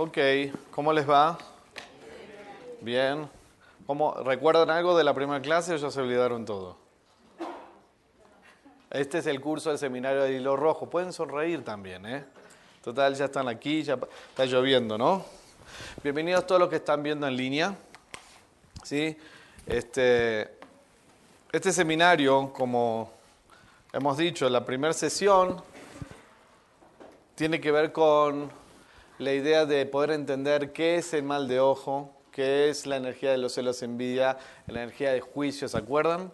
Ok, ¿cómo les va? Bien. ¿Cómo, ¿Recuerdan algo de la primera clase o ya se olvidaron todo? Este es el curso del seminario de hilo rojo. Pueden sonreír también, ¿eh? Total, ya están aquí, ya está lloviendo, ¿no? Bienvenidos todos los que están viendo en línea. ¿Sí? Este, este seminario, como hemos dicho, la primera sesión tiene que ver con la idea de poder entender qué es el mal de ojo, qué es la energía de los celos envidia, la energía de juicio, ¿se acuerdan?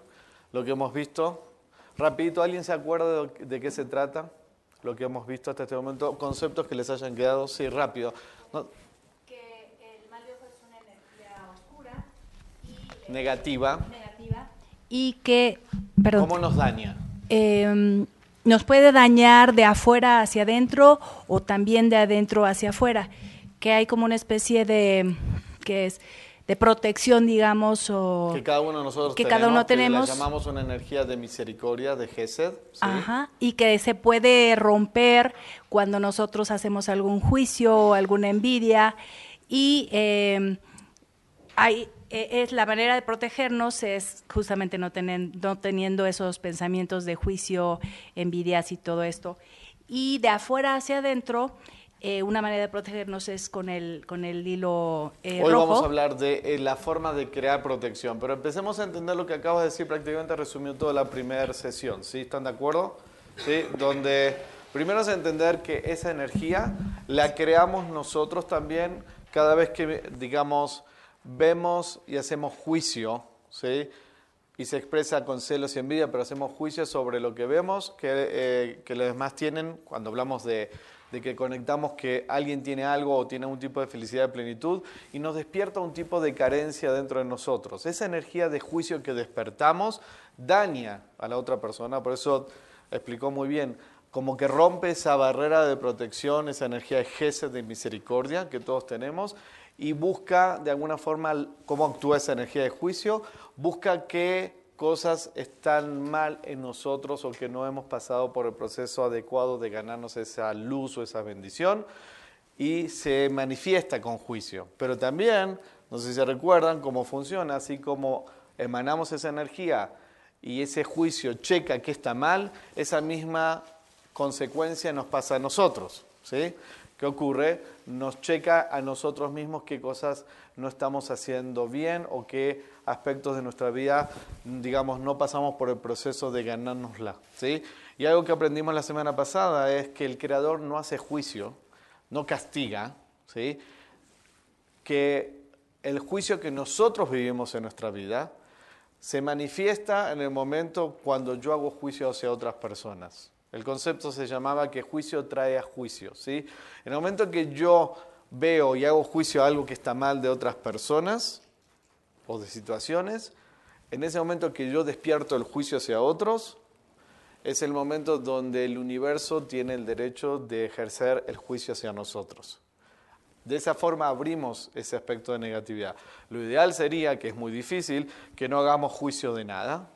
Lo que hemos visto. Rapidito, ¿alguien se acuerda de, qué se trata? Lo que hemos visto hasta este momento, conceptos que les hayan quedado, sí, rápido. Que el mal de ojo es una energía oscura y negativa. negativa y que, perdón, ¿cómo nos daña? Eh, nos puede dañar de afuera hacia adentro o también de adentro hacia afuera, que hay como una especie de, que es? de protección, digamos, o que cada uno de nosotros que cada uno tenemos, que llamamos una energía de misericordia, de Gesed, ajá, y que se puede romper cuando nosotros hacemos algún juicio o alguna envidia y eh, hay es la manera de protegernos es justamente no, no teniendo esos pensamientos de juicio, envidias y todo esto. Y de afuera hacia adentro, eh, una manera de protegernos es con el, con el hilo eh, Hoy vamos a hablar de eh, la forma de crear protección, pero empecemos a entender lo que acabas de decir, prácticamente resumió toda la primera sesión, ¿sí? ¿Están de acuerdo? ¿Sí? Donde primero es entender que esa energía la creamos nosotros también cada vez que, digamos, vemos y hacemos juicio, ¿sí? y se expresa con celos y envidia, pero hacemos juicio sobre lo que vemos que, eh, que los demás tienen cuando hablamos de, que conectamos que alguien tiene algo o tiene un tipo de felicidad de plenitud y nos despierta un tipo de carencia dentro de nosotros. Esa energía de juicio que despertamos daña a la otra persona, por eso explicó muy bien, como que rompe esa barrera de protección, esa energía de gesed, de misericordia que todos tenemos y busca de alguna forma cómo actúa esa energía de juicio, busca qué cosas están mal en nosotros o que no hemos pasado por el proceso adecuado de ganarnos esa luz o esa bendición y se manifiesta con juicio. Pero también, no sé si se recuerdan cómo funciona, así como emanamos esa energía y ese juicio checa que está mal, esa misma consecuencia nos pasa a nosotros. ¿sí? ¿Qué ocurre? Nos checa a nosotros mismos qué cosas no estamos haciendo bien o qué aspectos de nuestra vida, digamos, no pasamos por el proceso de ganárnosla. ¿sí? Y algo que aprendimos la semana pasada es que el Creador no hace juicio, no castiga, ¿sí? que el juicio que nosotros vivimos en nuestra vida se manifiesta en el momento cuando yo hago juicio hacia otras personas. El concepto se llamaba que juicio trae a juicio. ¿sí? En el momento que yo veo y hago juicio a algo que está mal de otras personas o de situaciones, en ese momento que yo despierto el juicio hacia otros, es el momento donde el universo tiene el derecho de ejercer el juicio hacia nosotros. De esa forma abrimos ese aspecto de negatividad. Lo ideal sería, que es muy difícil, que no hagamos juicio de nada,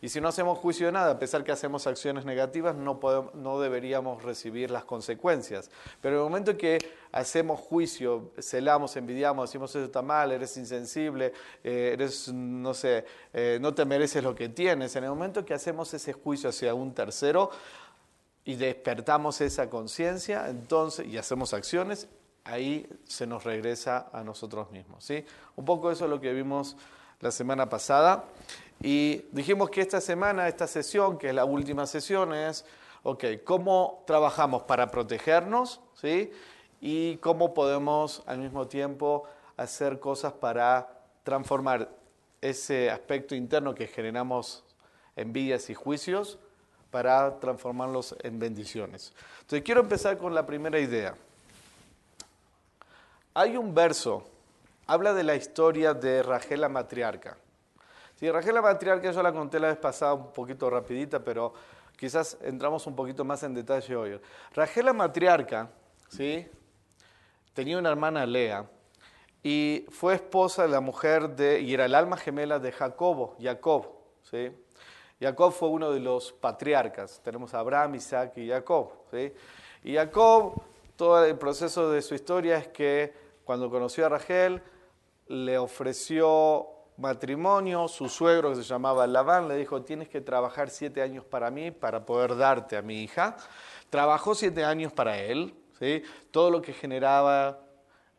y si no hacemos juicio de nada, a pesar que hacemos acciones negativas, no, no deberíamos recibir las consecuencias. Pero en el momento que hacemos juicio, celamos, envidiamos, decimos eso está mal, eres insensible, eh, eres, no sé, eh, no te mereces lo que tienes, en el momento que hacemos ese juicio hacia un tercero y despertamos esa conciencia, entonces, y hacemos acciones, ahí se nos regresa a nosotros mismos. ¿sí? Un poco eso es lo que vimos la semana pasada. Y dijimos que esta semana, esta sesión, que es la última sesión, es, ok, ¿cómo trabajamos para protegernos? ¿Sí? Y cómo podemos al mismo tiempo hacer cosas para transformar ese aspecto interno que generamos envidias y juicios para transformarlos en bendiciones. Entonces quiero empezar con la primera idea. Hay un verso, habla de la historia de Rachel la matriarca. Sí, Rachel la matriarca yo la conté la vez pasada un poquito rapidita, pero quizás entramos un poquito más en detalle hoy. Rachel la matriarca, ¿sí? tenía una hermana Lea y fue esposa de la mujer de, y era el alma gemela de Jacobo, Jacob. ¿sí? Jacob fue uno de los patriarcas. Tenemos a Abraham, Isaac y Jacob. ¿sí? Y Jacob todo el proceso de su historia es que cuando conoció a Rachel, le ofreció matrimonio, su suegro que se llamaba Labán le dijo, tienes que trabajar siete años para mí para poder darte a mi hija. Trabajó siete años para él, ¿sí? todo lo que generaba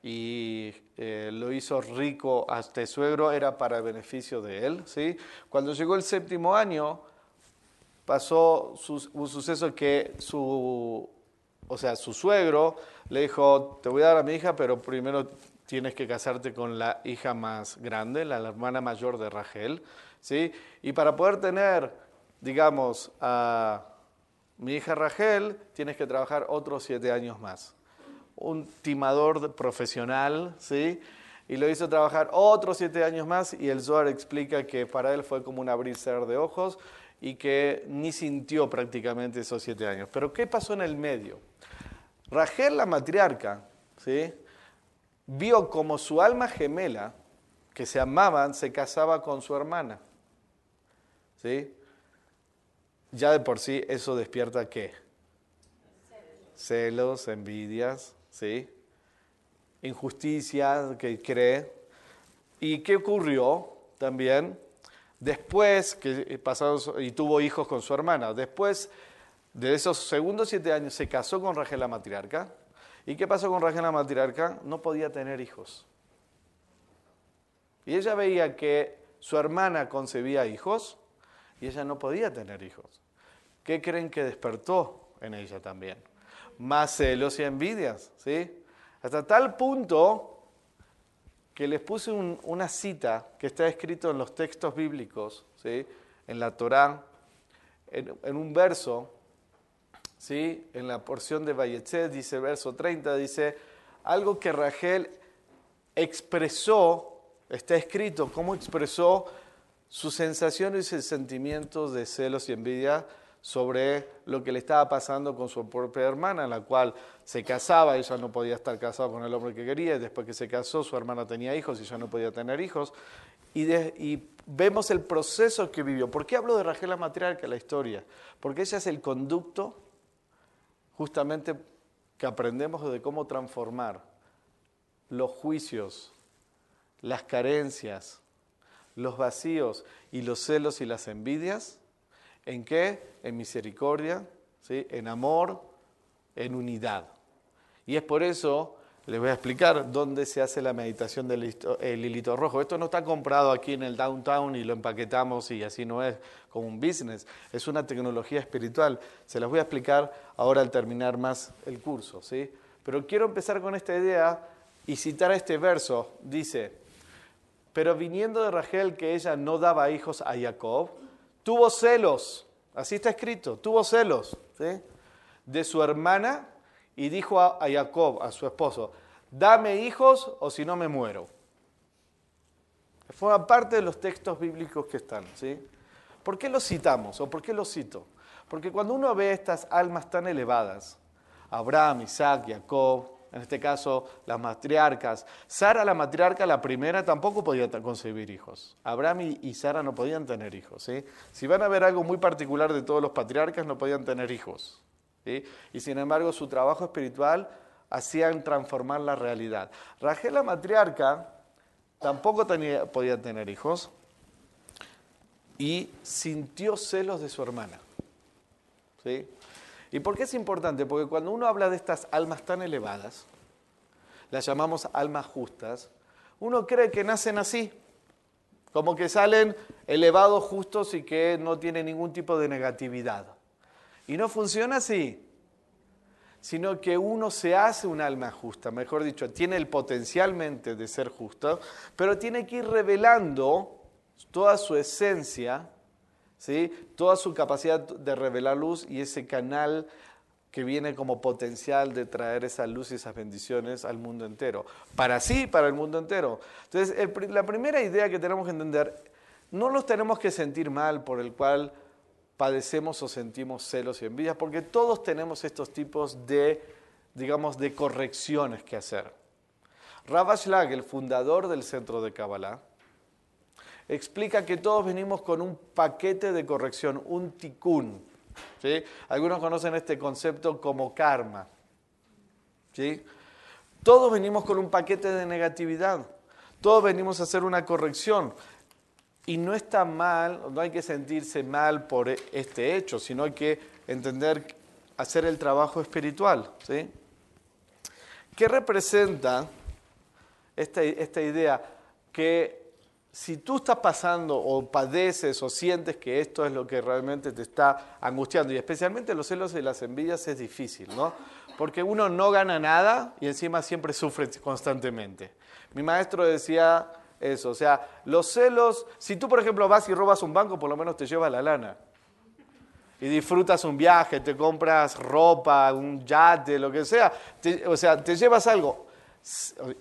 y eh, lo hizo rico a este suegro era para beneficio de él. ¿sí? Cuando llegó el séptimo año, pasó un suceso que su, o sea, su suegro le dijo, te voy a dar a mi hija, pero primero tienes que casarte con la hija más grande, la, hermana mayor de Rachel, ¿sí? Y para poder tener, digamos, a mi hija Rachel, tienes que trabajar otros siete años más. Un timador profesional, ¿sí? Y lo hizo trabajar otros siete años más y el Zohar explica que para él fue como un abrir de ojos y que ni sintió prácticamente esos siete años. Pero ¿qué pasó en el medio? Rachel, la matriarca, ¿sí? Vio como su alma gemela, que se amaban, se casaba con su hermana. ¿Sí? Ya de por sí eso despierta qué? Celos, envidias, ¿sí? Injusticia que cree. ¿Y qué ocurrió también? Después que pasó y tuvo hijos con su hermana, después de esos segundos siete años se casó con Rachel la matriarca, ¿Y qué pasó con Rachel la matriarca? No podía tener hijos. Y ella veía que su hermana concebía hijos y ella no podía tener hijos. ¿Qué creen que despertó en ella también? Más celos y envidias, ¿sí? Hasta tal punto que les puse una cita que está escrito en los textos bíblicos, ¿sí? En la Torá, en un verso ¿sí? en la porción de Valletzet, dice verso 30, dice, algo que Rachel expresó, está escrito, cómo expresó sus sensaciones y sentimientos de celos y envidia sobre lo que le estaba pasando con su propia hermana, la cual se casaba, ella no podía estar casada con el hombre que quería, y después que se casó, su hermana tenía hijos y ella no podía tener hijos. Y, y vemos el proceso que vivió. ¿Por qué hablo de Rachel la matriarca, la historia? Porque ella es el conducto justamente que aprendemos de cómo transformar los juicios, las carencias, los vacíos y los celos y las envidias, ¿en qué? En misericordia, ¿sí? en amor, en unidad. Y es por eso les voy a explicar dónde se hace la meditación del hilito rojo. Esto no está comprado aquí en el downtown y lo empaquetamos y así no es como un business. Es una tecnología espiritual. Se las voy a explicar ahora al terminar más el curso. ¿sí? Pero quiero empezar con esta idea y citar este verso. Dice, pero viniendo de Rachel que ella no daba hijos a Jacob, tuvo celos. Así está escrito, tuvo celos ¿sí? de su hermana y dijo a, Jacob, a su esposo, dame hijos o si no me muero. Forma parte de los textos bíblicos que están. ¿sí? ¿Por qué los citamos o por qué los cito? Porque cuando uno ve estas almas tan elevadas, Abraham, Isaac, Jacob, en este caso las matriarcas, Sara la matriarca, la primera, tampoco podía concebir hijos. Abraham y Sara no podían tener hijos. Si van a ver algo muy particular de todos los patriarcas, no podían tener hijos. Y sin embargo su trabajo espiritual hacían transformar la realidad. Rachel la matriarca tampoco podía tener hijos y sintió celos de su hermana. ¿Sí? ¿Y por qué es importante? Porque cuando uno habla de estas almas tan elevadas, las llamamos almas justas, uno cree que nacen así, como que salen elevados justos y que no tienen ningún tipo de negatividad. Y no funciona así, sino que uno se hace un alma justa, mejor dicho, tiene el potencialmente de ser justo, pero tiene que ir revelando toda su esencia, ¿sí? toda su capacidad de revelar luz y ese canal que viene como potencial de traer esa luz y esas bendiciones al mundo entero. Para sí, para el mundo entero. Entonces, la primera idea que tenemos que entender, no nos tenemos que sentir mal por el cual padecemos o sentimos celos y envidias, porque todos tenemos estos tipos de, digamos, de correcciones que hacer. Ravash el fundador del centro de Kabbalah, explica que todos venimos con un paquete de corrección, un tikkun. ¿sí? Algunos conocen este concepto como karma. ¿sí? Todos venimos con un paquete de negatividad. Todos venimos a hacer una corrección. Y no está mal, no hay que sentirse mal por este hecho, sino hay que entender, hacer el trabajo espiritual. ¿sí? ¿Qué representa esta, esta idea? Que si tú estás pasando o padeces o sientes que esto es lo que realmente te está angustiando, y especialmente los celos y las envidias es difícil, ¿no? Porque uno no gana nada y encima siempre sufre constantemente. Mi maestro decía eso, o sea, los celos, si tú por ejemplo vas y robas un banco, por lo menos te llevas la lana. Y disfrutas un viaje, te compras ropa, un yate, lo que sea, o sea, te llevas algo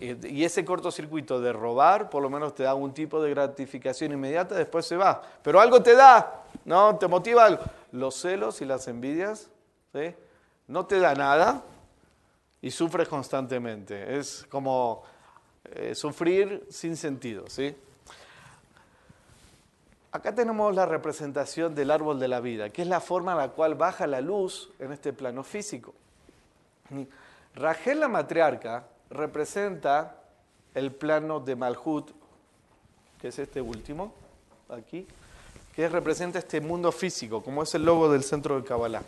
y ese cortocircuito de robar por lo menos te da un tipo de gratificación inmediata, después se va. Pero algo te da, ¿no? Te motiva algo. Los celos y las envidias, ¿sí? No te da nada y sufres constantemente. Es como eh, sufrir sin sentido, ¿sí? Acá tenemos la representación del árbol de la vida, que es la forma en la cual baja la luz en este plano físico. Rachel la matriarca representa el plano de Malhut, que es este último, aquí, que representa este mundo físico, como es el logo del centro del Kabbalah.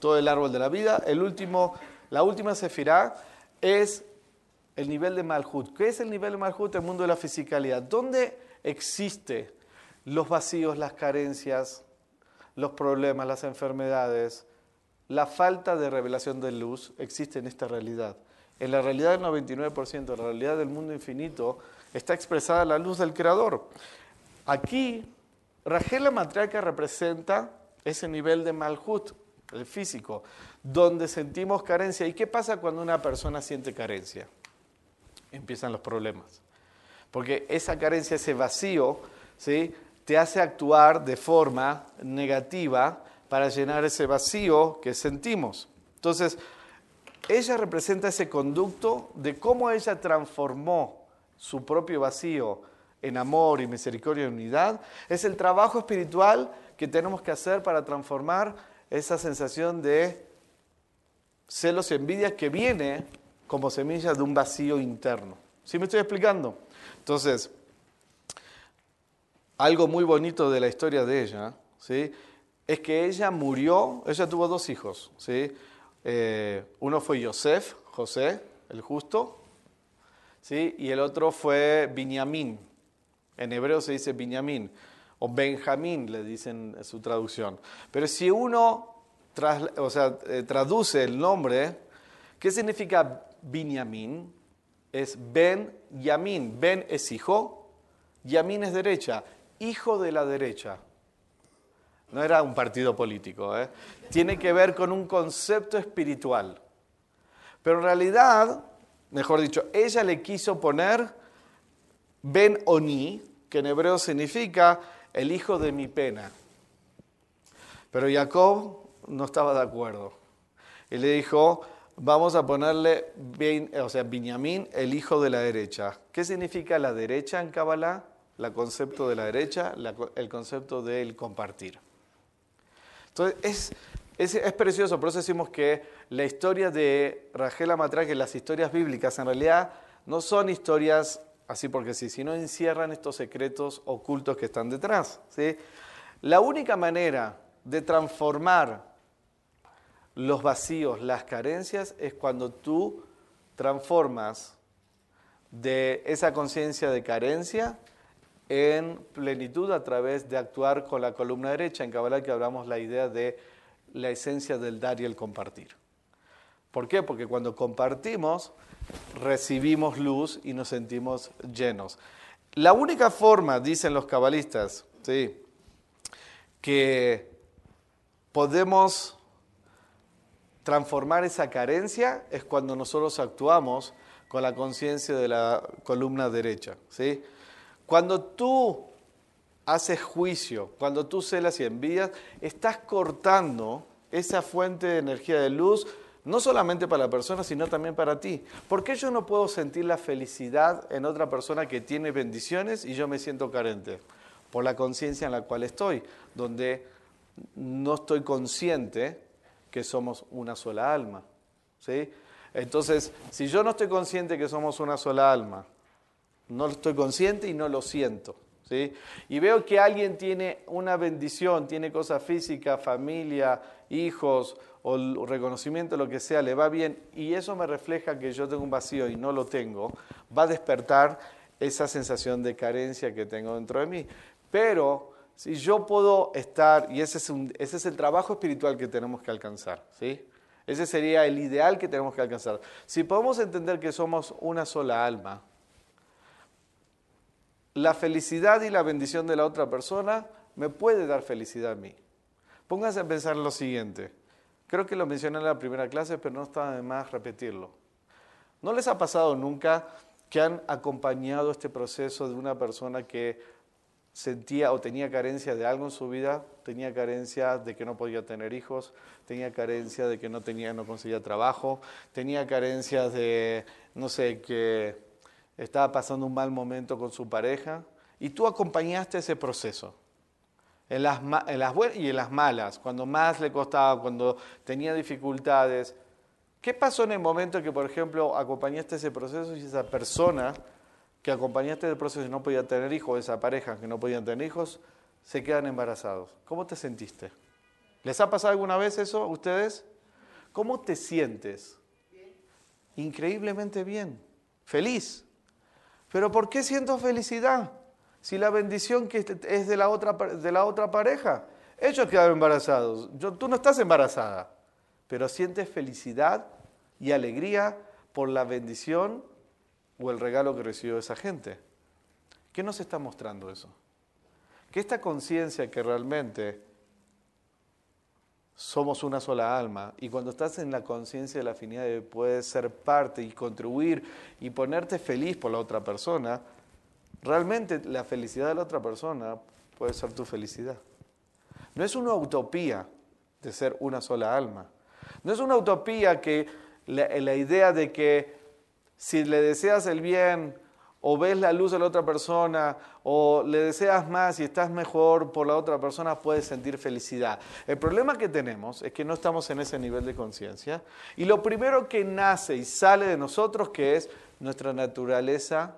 Todo el árbol de la vida. El último, la última sefirá es el nivel de Malhut. ¿Qué es el nivel de Malhut? El mundo de la fisicalidad. ¿Dónde existe los vacíos, las carencias, los problemas, las enfermedades? La falta de revelación de luz existe en esta realidad. En la realidad del 99%, en la realidad del mundo infinito, está expresada la luz del Creador. Aquí, Rachel la matriarca representa ese nivel de malhut, el físico, donde sentimos carencia. ¿Y qué pasa cuando una persona siente carencia? Empiezan los problemas. Porque esa carencia, ese vacío, ¿sí? te hace actuar de forma negativa para llenar ese vacío que sentimos. Entonces, ella representa ese conducto de cómo ella transformó su propio vacío en amor y misericordia y unidad. Es el trabajo espiritual que tenemos que hacer para transformar esa sensación de celos y envidia que viene como semilla de un vacío interno. ¿Sí me estoy explicando? Entonces, algo muy bonito de la historia de ella, ¿sí? Es que ella murió, ella tuvo dos hijos, ¿sí? Eh, uno fue Yosef, José, el justo, ¿sí? y el otro fue Binyamin. En hebreo se dice Binyamin, o Benjamín le dicen en su traducción. Pero si uno o sea, eh, traduce el nombre, ¿qué significa Binyamin? Es Ben Yamin. Ben es hijo, Yamin es derecha, hijo de la derecha. No era un partido político, ¿eh? tiene que ver con un concepto espiritual. Pero en realidad, mejor dicho, ella le quiso poner Ben Oni, que en hebreo significa el hijo de mi pena. Pero Jacob no estaba de acuerdo. Y le dijo, vamos a ponerle, o sea, Binyamin, el hijo de la derecha. ¿Qué significa la derecha en Kabbalah? El concepto de la derecha, el concepto del compartir. Entonces, es, es, precioso, por eso decimos que la historia de Rachel que las historias bíblicas, en realidad no son historias así porque sí, sino encierran estos secretos ocultos que están detrás. ¿sí? La única manera de transformar los vacíos, las carencias, es cuando tú transformas de esa conciencia de carencia en plenitud a través de actuar con la columna derecha. En Kabbalah que hablamos la idea de la esencia del dar y el compartir. ¿Por qué? Porque cuando compartimos, recibimos luz y nos sentimos llenos. La única forma, dicen los cabalistas, ¿sí? que podemos transformar esa carencia es cuando nosotros actuamos con la conciencia de la columna derecha. ¿sí? Cuando tú haces juicio, cuando tú celas y envías, estás cortando esa fuente de energía de luz, no solamente para la persona, sino también para ti. ¿Por qué yo no puedo sentir la felicidad en otra persona que tiene bendiciones y yo me siento carente? Por la conciencia en la cual estoy, donde no estoy consciente que somos una sola alma. ¿sí? Entonces, si yo no estoy consciente que somos una sola alma, no estoy consciente y no lo siento. ¿sí? Y veo que alguien tiene una bendición, tiene cosas físicas, familia, hijos o reconocimiento, lo que sea, le va bien, y eso me refleja que yo tengo un vacío y no lo tengo, va a despertar esa sensación de carencia que tengo dentro de mí. Pero si yo puedo estar, y ese es, ese es el trabajo espiritual que tenemos que alcanzar, ¿sí? Ese sería el ideal que tenemos que alcanzar. Si podemos entender que somos una sola alma, la felicidad y la bendición de la otra persona me puede dar felicidad a mí. Pónganse a pensar en lo siguiente. Creo que lo mencioné en la primera clase, pero no está de más repetirlo. ¿No les ha pasado nunca que han acompañado este proceso de una persona que sentía o tenía carencia de algo en su vida, tenía carencia de que no podía tener hijos, tenía carencia de que no tenía, no conseguía trabajo, tenía carencia de, no sé, que estaba pasando un mal momento con su pareja, y tú acompañaste ese proceso. En las, en las buenas y en las malas, cuando más le costaba, cuando tenía dificultades. ¿Qué pasó en el momento que, por ejemplo, acompañaste ese proceso y esa persona que acompañaste del proceso y no podía tener hijos, esa pareja que no podían tener hijos, se quedan embarazados. ¿Cómo te sentiste? ¿Les ha pasado alguna vez eso a ustedes? ¿Cómo te sientes? Increíblemente bien, feliz. Pero ¿por qué siento felicidad? Si la bendición que es de la otra, de la otra pareja, ellos quedaron embarazados. Yo, tú no estás embarazada, pero sientes felicidad y alegría por la bendición o el regalo que recibió esa gente. ¿Qué nos está mostrando eso? Que esta conciencia que realmente somos una sola alma y cuando estás en la conciencia de la afinidad de poder ser parte y contribuir y ponerte feliz por la otra persona, realmente la felicidad de la otra persona puede ser tu felicidad. No es una utopía de ser una sola alma. No es una utopía que la idea de que si le deseas el bien o ves la luz de la otra persona o le deseas más y estás mejor por la otra persona, puedes sentir felicidad. El problema que tenemos es que no estamos en ese nivel de conciencia y lo primero que nace y sale de nosotros que es nuestra naturaleza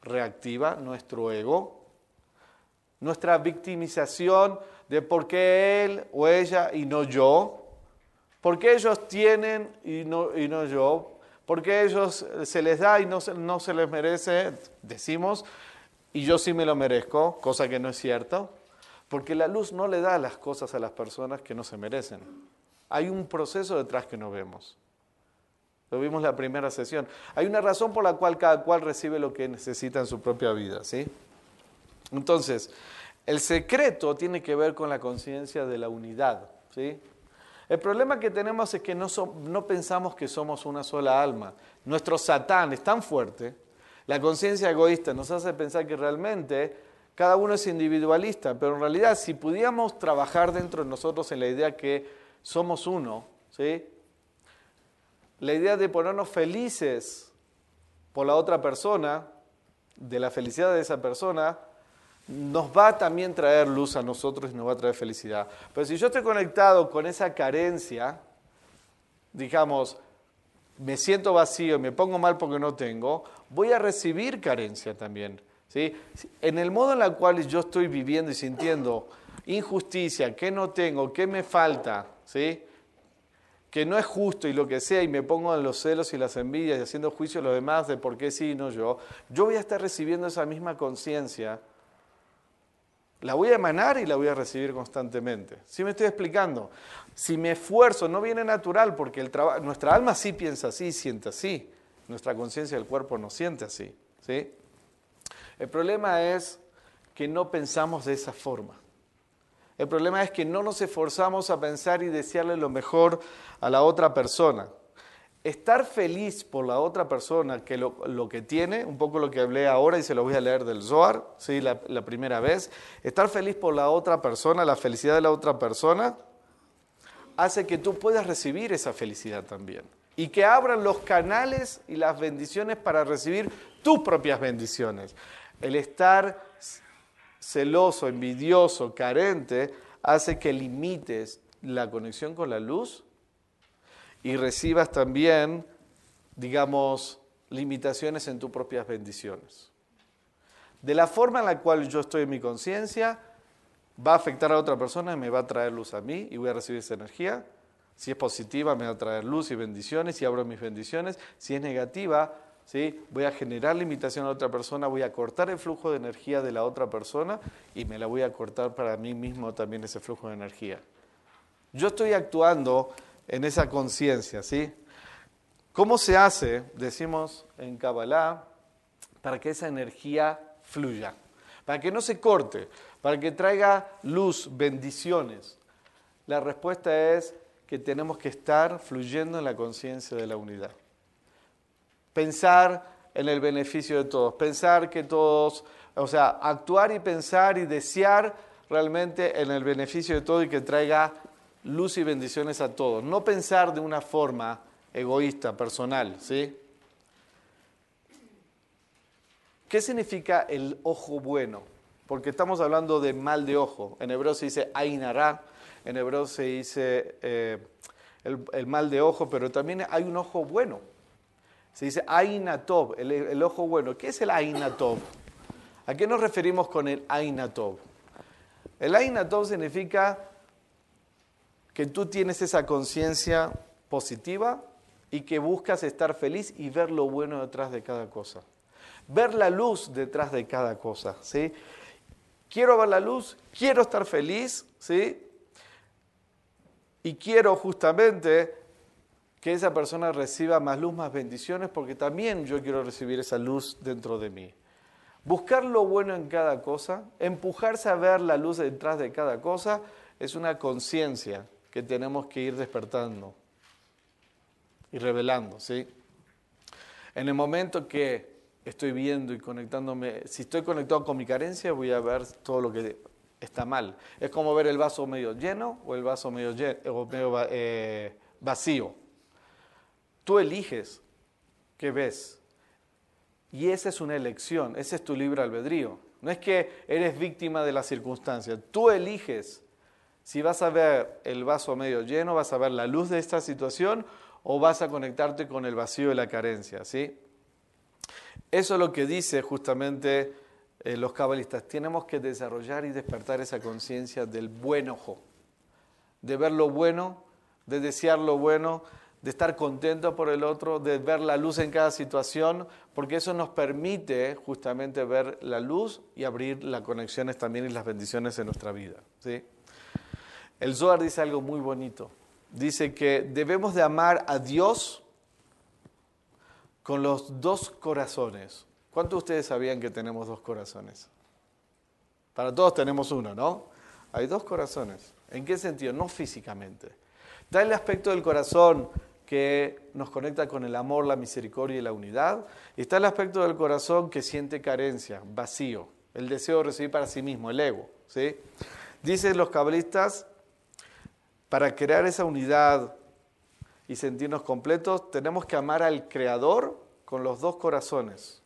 reactiva, nuestro ego, nuestra victimización de por qué él o ella y no yo, por qué ellos tienen y no, y no yo, porque a ellos se les da y no se, les merece, decimos, y yo sí me lo merezco, cosa que no es cierto, porque la luz no le da las cosas a las personas que no se merecen. Hay un proceso detrás que no vemos. Lo vimos la primera sesión. Hay una razón por la cual cada cual recibe lo que necesita en su propia vida, ¿sí? Entonces, el secreto tiene que ver con la conciencia de la unidad, ¿sí? El problema que tenemos es que no, pensamos que somos una sola alma. Nuestro satán es tan fuerte, la conciencia egoísta nos hace pensar que realmente cada uno es individualista, pero en realidad si pudiéramos trabajar dentro de nosotros en la idea que somos uno, ¿sí? la idea de ponernos felices por la otra persona, de la felicidad de esa persona, nos va a también traer luz a nosotros y nos va a traer felicidad. Pero si yo estoy conectado con esa carencia, digamos, me siento vacío, me pongo mal porque no tengo, voy a recibir carencia también. ¿sí? En el modo en el cual yo estoy viviendo y sintiendo injusticia, que no tengo, que me falta, ¿sí? que no es justo y lo que sea, y me pongo en los celos y las envidias y haciendo juicio a los demás de por qué sí y no yo, yo voy a estar recibiendo esa misma conciencia la voy a emanar y la voy a recibir constantemente. ¿Sí me estoy explicando? Si me esfuerzo, no viene natural, porque el nuestra alma sí piensa así, siente así. Nuestra conciencia del cuerpo no siente así. ¿sí? El problema es que no pensamos de esa forma. El problema es que no nos esforzamos a pensar y desearle lo mejor a la otra persona estar feliz por la otra persona que lo, que tiene, un poco lo que hablé ahora y se lo voy a leer del Zohar, ¿sí? La, primera vez, estar feliz por la otra persona, la felicidad de la otra persona, hace que tú puedas recibir esa felicidad también. Y que abran los canales y las bendiciones para recibir tus propias bendiciones. El estar celoso, envidioso, carente, hace que limites la conexión con la luz y recibas también digamos, limitaciones en tus propias bendiciones. De la forma en la cual yo estoy en mi conciencia, va a afectar a otra persona y me va a traer luz a mí y voy a recibir esa energía. Si es positiva, me va a traer luz y bendiciones y abro mis bendiciones. Si es negativa, ¿sí? voy a generar limitación a otra persona, voy a cortar el flujo de energía de la otra persona y me la voy a cortar para mí mismo también ese flujo de energía. Yo estoy actuando en esa conciencia, ¿sí? ¿Cómo se hace, decimos en Kabbalah, para que esa energía fluya? Para que no se corte, para que traiga luz, bendiciones. La respuesta es que tenemos que estar fluyendo en la conciencia de la unidad. Pensar en el beneficio de todos, pensar que todos, o sea, actuar y pensar y desear realmente en el beneficio de todos y que traiga luz y bendiciones a todos. No pensar de una forma egoísta, personal, ¿sí? ¿Qué significa el ojo bueno? Porque estamos hablando de mal de ojo. En hebreo se dice ainara, en hebreo se dice eh, el, mal de ojo, pero también hay un ojo bueno. Se dice ainatov, el, el ojo bueno. ¿Qué es el ainatov? ¿A qué nos referimos con el ainatov? El ainatov significa que tú tienes esa conciencia positiva y que buscas estar feliz y ver lo bueno detrás de cada cosa. Ver la luz detrás de cada cosa, ¿sí? Quiero ver la luz, quiero estar feliz, ¿sí? Y quiero justamente que esa persona reciba más luz, más bendiciones, porque también yo quiero recibir esa luz dentro de mí. Buscar lo bueno en cada cosa, empujarse a ver la luz detrás de cada cosa, es una conciencia que tenemos que ir despertando y revelando, ¿sí? En el momento que estoy viendo y conectándome, si estoy conectado con mi carencia, voy a ver todo lo que está mal. Es como ver el vaso medio lleno o el vaso medio, eh, vacío. Tú eliges qué ves. Y esa es una elección, ese es tu libre albedrío. No es que eres víctima de la circunstancia, tú eliges si vas a ver el vaso medio lleno, vas a ver la luz de esta situación o vas a conectarte con el vacío de la carencia, ¿sí? Eso es lo que dice justamente eh, los cabalistas. Tenemos que desarrollar y despertar esa conciencia del buen ojo, de ver lo bueno, de desear lo bueno, de estar contento por el otro, de ver la luz en cada situación, porque eso nos permite justamente ver la luz y abrir las conexiones también y las bendiciones en nuestra vida. ¿sí? El Zohar dice algo muy bonito. Dice que debemos de amar a Dios con los dos corazones. ¿Cuántos de ustedes sabían que tenemos dos corazones? Para todos tenemos uno, ¿no? Hay dos corazones. ¿En qué sentido? No físicamente. Está el aspecto del corazón que nos conecta con el amor, la misericordia y la unidad. Y está el aspecto del corazón que siente carencia, vacío, el deseo de recibir para sí mismo, el ego. ¿sí? Dicen los cabalistas para crear esa unidad y sentirnos completos, tenemos que amar al Creador con los dos corazones.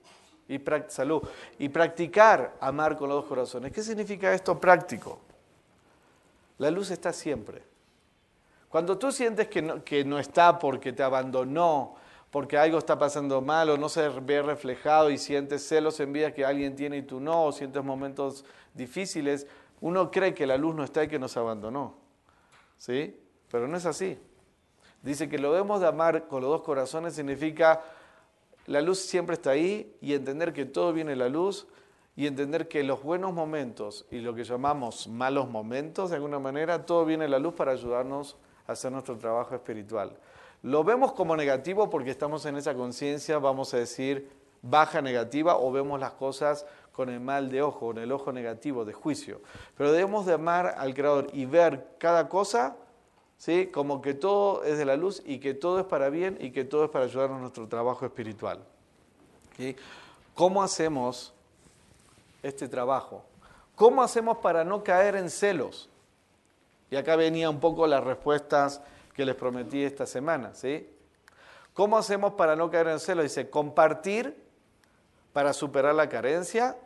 Y, salud. y practicar amar con los dos corazones. ¿Qué significa esto práctico? La luz está siempre. Cuando tú sientes que no, que no está porque te abandonó, porque algo está pasando mal o no se ve reflejado y sientes celos, envidia que alguien tiene y tú no, o sientes momentos difíciles, uno cree que la luz no está y que nos abandonó. ¿Sí? Pero no es así. Dice que lo debemos de amar con los dos corazones significa la luz siempre está ahí y entender que todo viene la luz y entender que los buenos momentos y lo que llamamos malos momentos, de alguna manera, todo viene de la luz para ayudarnos a hacer nuestro trabajo espiritual. Lo vemos como negativo porque estamos en esa conciencia, vamos a decir, baja negativa o vemos las cosas con el mal de ojo, con el ojo negativo, de juicio. Pero debemos de amar al Creador y ver cada cosa ¿sí? como que todo es de la luz y que todo es para bien y que todo es para ayudarnos en nuestro trabajo espiritual. ¿Cómo hacemos este trabajo? ¿Cómo hacemos para no caer en celos? Y acá venía un poco las respuestas que les prometí esta semana. ¿sí? ¿Cómo hacemos para no caer en celos? Dice, compartir para superar la carencia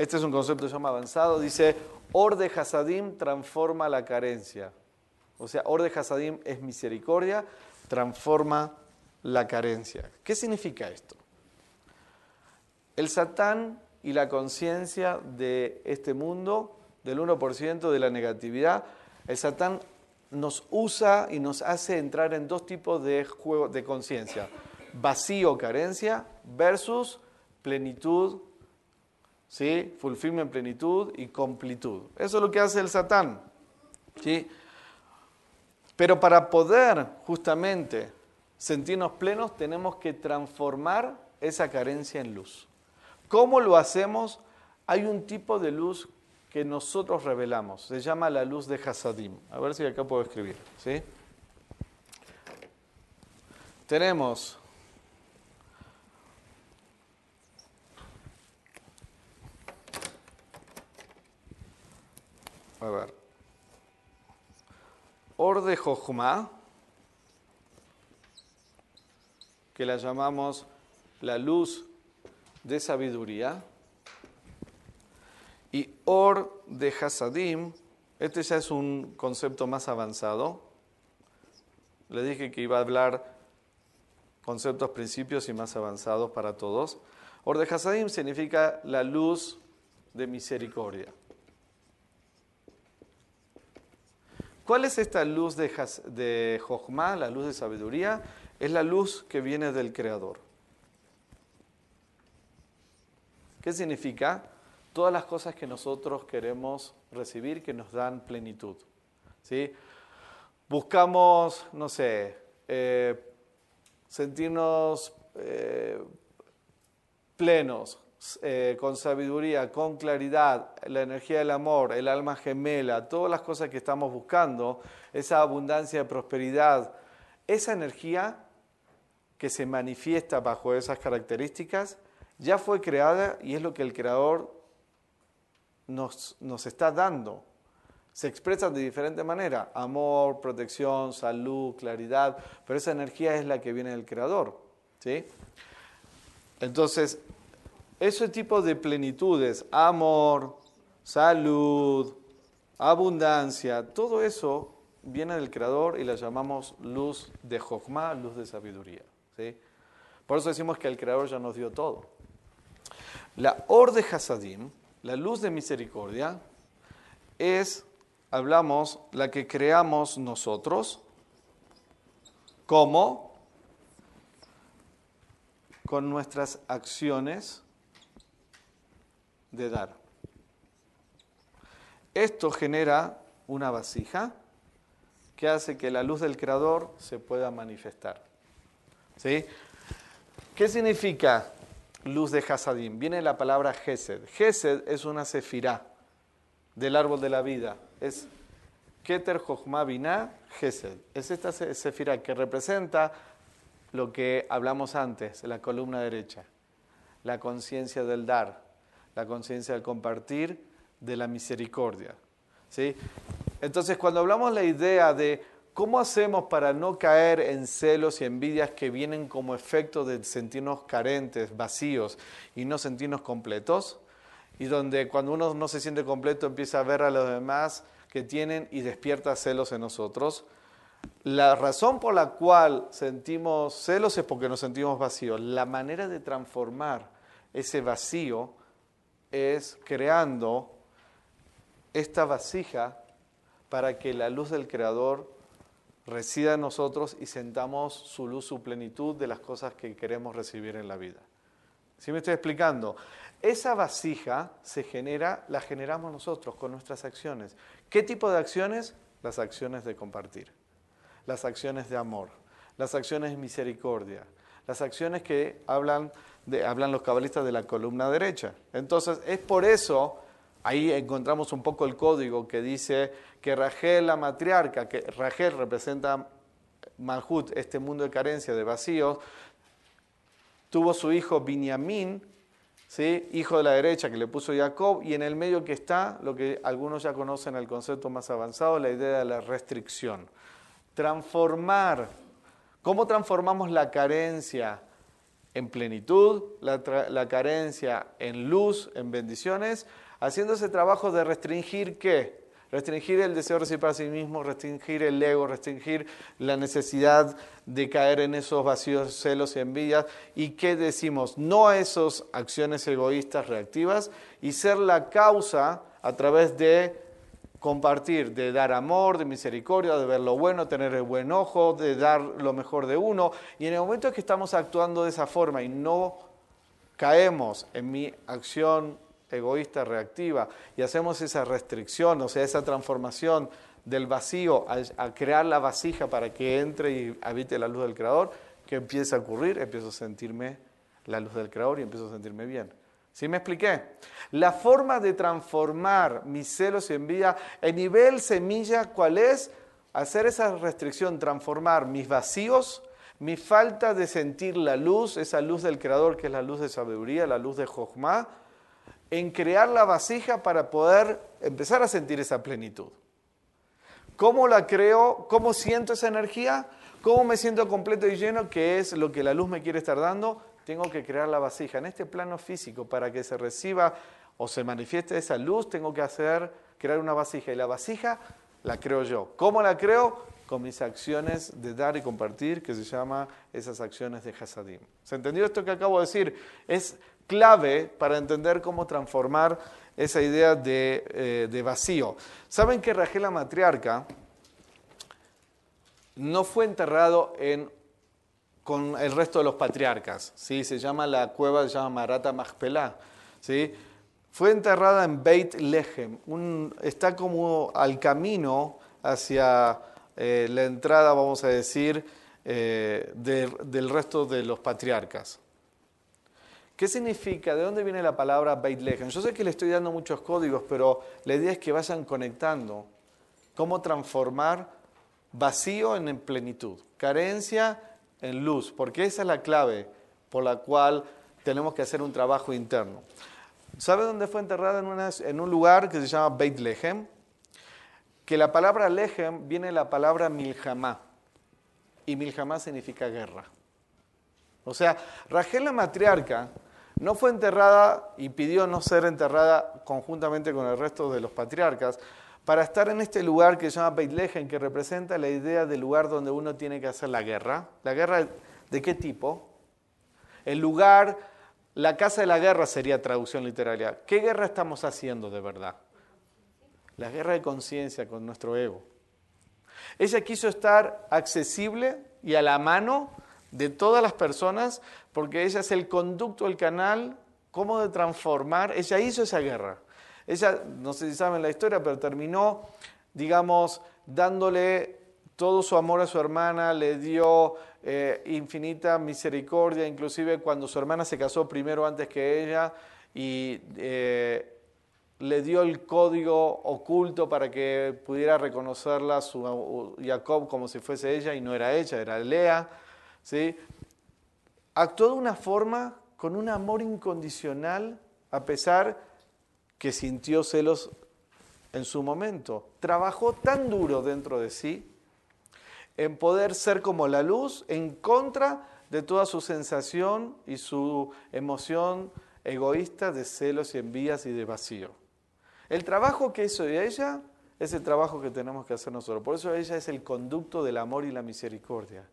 este es un concepto se llama avanzado. Dice, Orde Hasadim transforma la carencia. O sea, Orde Hasadim es misericordia, transforma la carencia. ¿Qué significa esto? El Satán y la conciencia de este mundo, del 1% de la negatividad, el Satán nos usa y nos hace entrar en dos tipos de juego de conciencia. Vacío, carencia, versus plenitud, ¿sí? fulfillment, plenitud y completud. Eso es lo que hace el Satán. ¿sí? Pero para poder justamente sentirnos plenos tenemos que transformar esa carencia en luz. ¿Cómo lo hacemos? Hay un tipo de luz que nosotros revelamos. Se llama la luz de Hasadim. A ver si acá puedo escribir. ¿sí? Tenemos A ver. Or de Jochma, que la llamamos la luz de sabiduría. Y Or de Hasadim, este ya es un concepto más avanzado. Le dije que iba a hablar conceptos, principios y más avanzados para todos. Or de Hasadim significa la luz de misericordia. ¿Cuál es esta luz de, de Jochma, la luz de sabiduría? Es la luz que viene del Creador. ¿Qué significa? Todas las cosas que nosotros queremos recibir que nos dan plenitud. ¿sí? Buscamos, no sé, eh, sentirnos eh, plenos, eh, con sabiduría, con claridad, la energía del amor, el alma gemela, todas las cosas que estamos buscando, esa abundancia de prosperidad, esa energía que se manifiesta bajo esas características, ya fue creada y es lo que el Creador nos, nos está dando. Se expresan de diferente manera, amor, protección, salud, claridad, pero esa energía es la que viene del Creador. ¿sí? Entonces, ese tipo de plenitudes, amor, salud, abundancia, todo eso viene del Creador y la llamamos luz de Jochma, luz de sabiduría. Por eso decimos que el Creador ya nos dio todo. La Or de Hasadim, la luz de misericordia, es, hablamos, la que creamos nosotros, como con nuestras acciones de dar. Esto genera una vasija que hace que la luz del Creador se pueda manifestar. ¿Sí? ¿Qué significa luz de Hasadim? Viene la palabra Gesed. Gesed es una sefirá del árbol de la vida. Es Keter Jochma Binah Gesed. Es esta sefirá que representa lo que hablamos antes, la columna derecha, la conciencia del dar, la conciencia del compartir, de la misericordia. ¿sí? Entonces, cuando hablamos la idea de cómo hacemos para no caer en celos y envidias que vienen como efecto de sentirnos carentes, vacíos y no sentirnos completos, y donde cuando uno no se siente completo empieza a ver a los demás que tienen y despierta celos en nosotros, la razón por la cual sentimos celos es porque nos sentimos vacíos. La manera de transformar ese vacío es creando esta vasija para que la luz del Creador resida en nosotros y sentamos su luz, su plenitud de las cosas que queremos recibir en la vida. ¿Sí me estoy explicando? Esa vasija se genera, la generamos nosotros con nuestras acciones. ¿Qué tipo de acciones? Las acciones de compartir, las acciones de amor, las acciones de misericordia, las acciones que hablan hablan los cabalistas de la columna derecha. Entonces, es por eso, ahí encontramos un poco el código que dice que Rachel, la matriarca, que Rachel representa Malhut, este mundo de carencia, de vacíos, tuvo su hijo Binyamin, ¿sí? hijo de la derecha que le puso Jacob, y en el medio que está, lo que algunos ya conocen el concepto más avanzado, la idea de la restricción. Transformar. ¿Cómo transformamos la carencia en plenitud, la, carencia en luz, en bendiciones, haciendo ese trabajo de restringir qué? Restringir el deseo de recibir para sí mismo, restringir el ego, restringir la necesidad de caer en esos vacíos, celos y envidias. ¿Y qué decimos? No a esas acciones egoístas reactivas y ser la causa a través de compartir, de dar amor, de misericordia, de ver lo bueno, tener el buen ojo, de dar lo mejor de uno. Y en el momento que estamos actuando de esa forma y no caemos en mi acción egoísta reactiva y hacemos esa restricción, o sea, esa transformación del vacío a, crear la vasija para que entre y habite la luz del Creador, ¿qué empieza a ocurrir? Empiezo a sentirme la luz del Creador y empiezo a sentirme bien. ¿Sí me expliqué? La forma de transformar mis celos y envidia en nivel semilla, ¿cuál es? Hacer esa restricción, transformar mis vacíos, mi falta de sentir la luz, esa luz del Creador que es la luz de sabiduría, la luz de Jochma, en crear la vasija para poder empezar a sentir esa plenitud. ¿Cómo la creo? ¿Cómo siento esa energía? ¿Cómo me siento completo y lleno? Que es lo que la luz me quiere estar dando. Tengo que crear la vasija en este plano físico para que se reciba o se manifieste esa luz. Tengo que hacer crear una vasija y la vasija la creo yo. ¿Cómo la creo? Con mis acciones de dar y compartir, que se llama esas acciones de Hasadim. ¿Se entendió esto que acabo de decir? Es clave para entender cómo transformar esa idea de, eh, vacío. ¿Saben que Rachel la matriarca no fue enterrado en, con el resto de los patriarcas? ¿sí? Se llama la cueva, se llama Marata Machpelah. ¿sí? Fue enterrada en Beit Lehem. está como al camino hacia eh, la entrada, vamos a decir, eh, del resto de los patriarcas. ¿Qué significa? ¿De dónde viene la palabra Beit Lehem? Yo sé que le estoy dando muchos códigos, pero la idea es que vayan conectando cómo transformar vacío en plenitud, carencia en luz, porque esa es la clave por la cual tenemos que hacer un trabajo interno. ¿Sabe dónde fue enterrada? En, en un lugar que se llama Beit Lehem, que la palabra Lehem viene de la palabra Milhamá, y Milhamá significa guerra. O sea, Rachel la matriarca no fue enterrada y pidió no ser enterrada conjuntamente con el resto de los patriarcas para estar en este lugar que se llama Beit Lehem, que representa la idea del lugar donde uno tiene que hacer la guerra. ¿La guerra de qué tipo? El lugar, la casa de la guerra sería traducción literaria. ¿Qué guerra estamos haciendo de verdad? La guerra de conciencia con nuestro ego. Ella quiso estar accesible y a la mano de todas las personas, porque ella es el conducto, el canal, cómo de transformar. Ella hizo esa guerra. Ella, no sé si saben la historia, pero terminó, digamos, dándole todo su amor a su hermana, le dio eh, infinita misericordia, inclusive cuando su hermana se casó primero antes que ella y eh, le dio el código oculto para que pudiera reconocerla su Jacob como si fuese ella y no era ella, era Lea. ¿sí? Actuó de una forma con un amor incondicional a pesar que sintió celos en su momento. Trabajó tan duro dentro de sí en poder ser como la luz en contra de toda su sensación y su emoción egoísta de celos y envías y de vacío. El trabajo que hizo ella es el trabajo que tenemos que hacer nosotros. Por eso ella es el conducto del amor y la misericordia.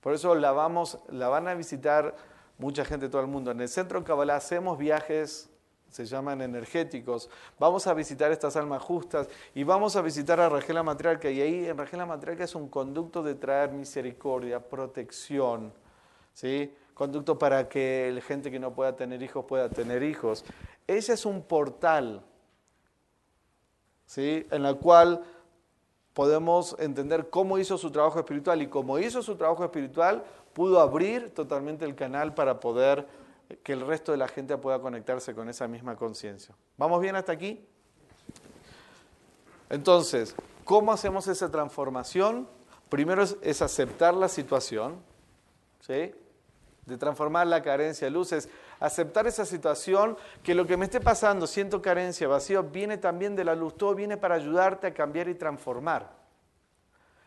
Por eso la, vamos, la van a visitar mucha gente de todo el mundo. En el centro Kabbalah hacemos viajes, se llaman energéticos. Vamos a visitar estas almas justas y vamos a visitar a Rajela Matriarca. Y ahí en Rajela Matriarca es un conducto de traer misericordia, protección, ¿sí? conducto para que la gente que no pueda tener hijos pueda tener hijos. Ese es un portal ¿sí? en el cual podemos entender cómo hizo su trabajo espiritual y cómo hizo su trabajo espiritual, pudo abrir totalmente el canal para poder que el resto de la gente pueda conectarse con esa misma conciencia. ¿Vamos bien hasta aquí? Entonces, ¿cómo hacemos esa transformación? Primero es, aceptar la situación, ¿sí? de transformar la carencia de luces, aceptar esa situación, que lo que me esté pasando, siento carencia, vacío, viene también de la luz, todo viene para ayudarte a cambiar y transformar.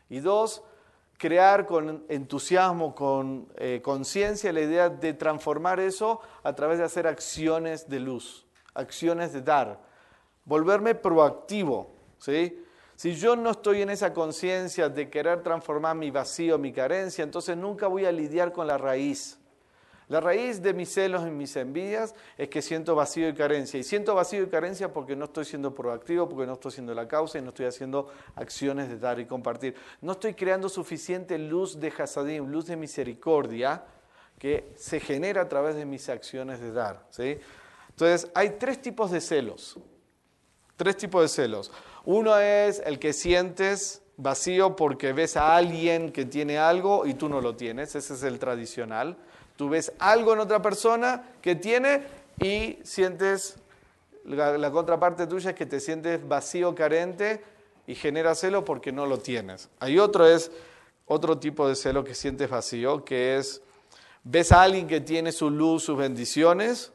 Y dos, crear con entusiasmo, con eh, conciencia la idea de transformar eso a través de hacer acciones de luz, acciones de dar, volverme proactivo. ¿sí? Si yo no estoy en esa conciencia de querer transformar mi vacío, mi carencia, entonces nunca voy a lidiar con la raíz. La raíz de mis celos y mis envidias es que siento vacío y carencia. Y siento vacío y carencia porque no estoy siendo proactivo, porque no estoy siendo la causa y no estoy haciendo acciones de dar y compartir. No estoy creando suficiente luz de hasadim, luz de misericordia, que se genera a través de mis acciones de dar. ¿sí? Entonces, hay tres tipos de celos. Tres tipos de celos. Uno es el que sientes vacío porque ves a alguien que tiene algo y tú no lo tienes. Ese es el tradicional. Tú ves algo en otra persona que tiene y sientes, la, contraparte tuya es que te sientes vacío, carente y genera celo porque no lo tienes. Hay otro, es otro tipo de celo que sientes vacío, que es, ves a alguien que tiene su luz, sus bendiciones,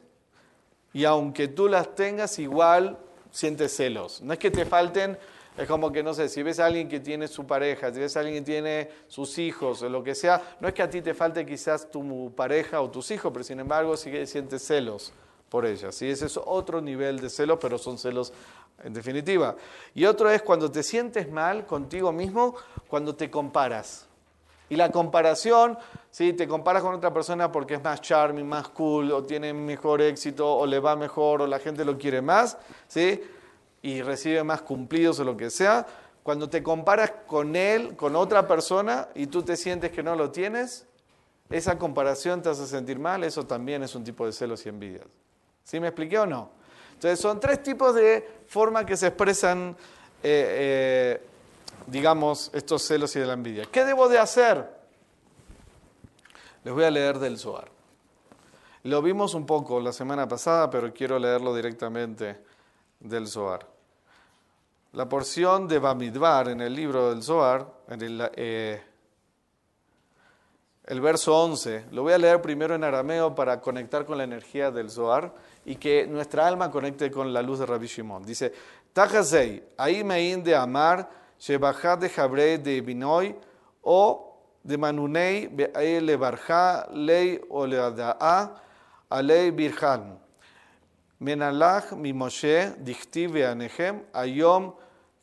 y aunque tú las tengas, igual sientes celos. No es que te falten es como que, no sé, si ves a alguien que tiene su pareja, si ves a alguien que tiene sus hijos o lo que sea, no es que a ti te falte quizás tu pareja o tus hijos, pero sin embargo sí que sientes celos por ella. ¿sí? Ese es otro nivel de celos, pero son celos en definitiva. Y otro es cuando te sientes mal contigo mismo, cuando te comparas. Y la comparación, ¿sí? te comparas con otra persona porque es más charming, más cool, o tiene mejor éxito, o le va mejor, o la gente lo quiere más, ¿sí? Y recibe más cumplidos o lo que sea, cuando te comparas con él, con otra persona, y tú te sientes que no lo tienes, esa comparación te hace sentir mal, eso también es un tipo de celos y envidias. ¿Sí me expliqué o no? Entonces son tres tipos de formas que se expresan, eh, eh, digamos, estos celos y de la envidia. ¿Qué debo de hacer? Les voy a leer del Zohar. Lo vimos un poco la semana pasada, pero quiero leerlo directamente del Zohar. La porción de Bamidbar en el libro del Zohar, en el, eh, el verso 11, lo voy a leer primero en arameo para conectar con la energía del Zohar y que nuestra alma conecte con la luz de Rabbi Shimon. Dice, Tajazei, ahí mein de amar, shebajad de Jabrei de Binoy, o de Manunei, le barja, lei o le a alei birjan. Menalach mi Moshe dictive anehem ayom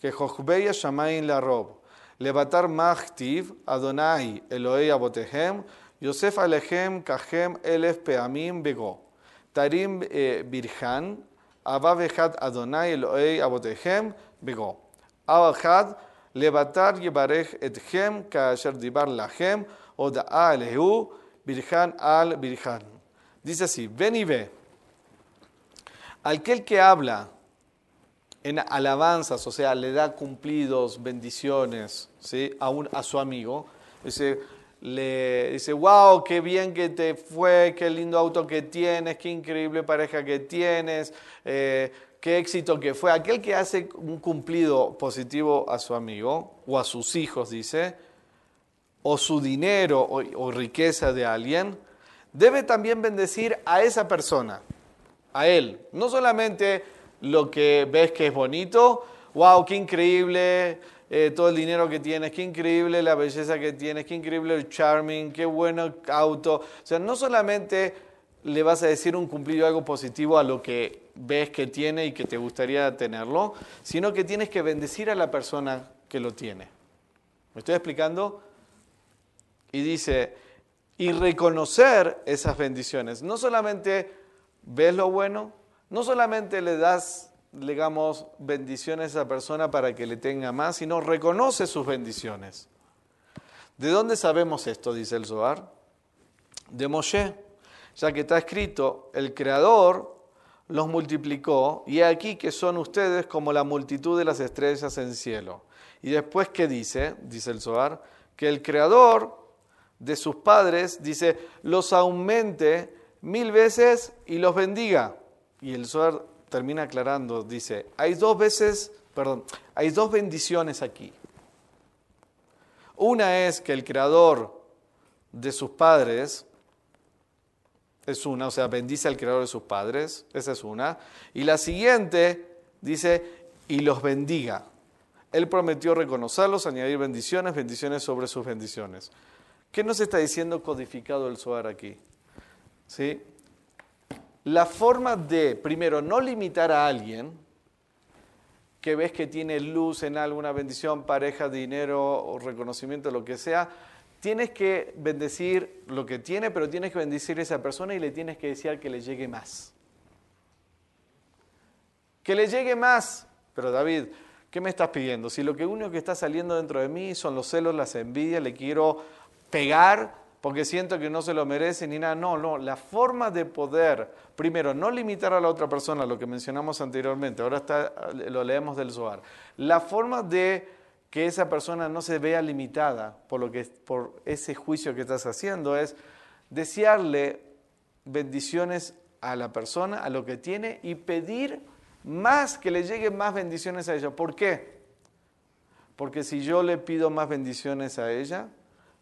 que jochbeya shamain la rob. Levatar machtiv Adonai Elohe abotehem Yosef alehem kahem elef peamim bego. Tarim eh, virhan abavehad Adonai Elohe abotehem bego. Abahad levatar yebarech ethem kaasher dibar lahem oda alehu virhan al virhan. Dice así, ven y ve Aquel que habla en alabanzas, o sea, le da cumplidos, bendiciones ¿sí? a, su amigo. Dice, le dice, wow, qué bien que te fue, qué lindo auto que tienes, qué increíble pareja que tienes, eh, qué éxito que fue. Aquel que hace un cumplido positivo a su amigo o a sus hijos, dice, o su dinero o riqueza de alguien, debe también bendecir a esa persona, a él. No solamente lo que ves que es bonito, wow, qué increíble eh, todo el dinero que tienes, qué increíble la belleza que tienes, qué increíble el charming, qué bueno auto. O sea, no solamente le vas a decir un cumplido algo positivo a lo que ves que tiene y que te gustaría tenerlo, sino que tienes que bendecir a la persona que lo tiene. ¿Me estoy explicando? Y dice, y reconocer esas bendiciones. No solamente ves lo bueno, no solamente le das, digamos, bendiciones a esa persona para que le tenga más, sino reconoce sus bendiciones. ¿De dónde sabemos esto? Dice el Zohar. De Moshe, ya que está escrito, el Creador los multiplicó y aquí que son ustedes como la multitud de las estrellas en cielo. Y después, ¿qué dice? Dice el Zohar, que el Creador de sus padres, dice, los aumente mil veces y los bendiga. Y el Zohar termina aclarando, dice, hay dos veces, perdón, hay dos bendiciones aquí. Una es que el creador de sus padres es una, o sea, bendice al creador de sus padres, esa es una. Y la siguiente dice, y los bendiga. Él prometió reconocerlos, añadir bendiciones, bendiciones sobre sus bendiciones. ¿Qué nos está diciendo codificado el Zohar aquí? ¿Sí? la forma de, primero, no limitar a alguien, que ves que tiene luz en alguna bendición, pareja, dinero o reconocimiento, lo que sea, tienes que bendecir lo que tiene, pero tienes que bendecir a esa persona y le tienes que decir que le llegue más. Que le llegue más. Pero David, ¿qué me estás pidiendo? Si lo que único que está saliendo dentro de mí son los celos, las envidias, le quiero pegar porque siento que no se lo merece ni nada. No, no, la forma de poder, primero, no limitar a la otra persona, lo que mencionamos anteriormente, ahora está, lo leemos del Zohar. La forma de que esa persona no se vea limitada por, lo que, por ese juicio que estás haciendo es desearle bendiciones a la persona, a lo que tiene y pedir más que le lleguen más bendiciones a ella. ¿Por qué? Porque si yo le pido más bendiciones a ella,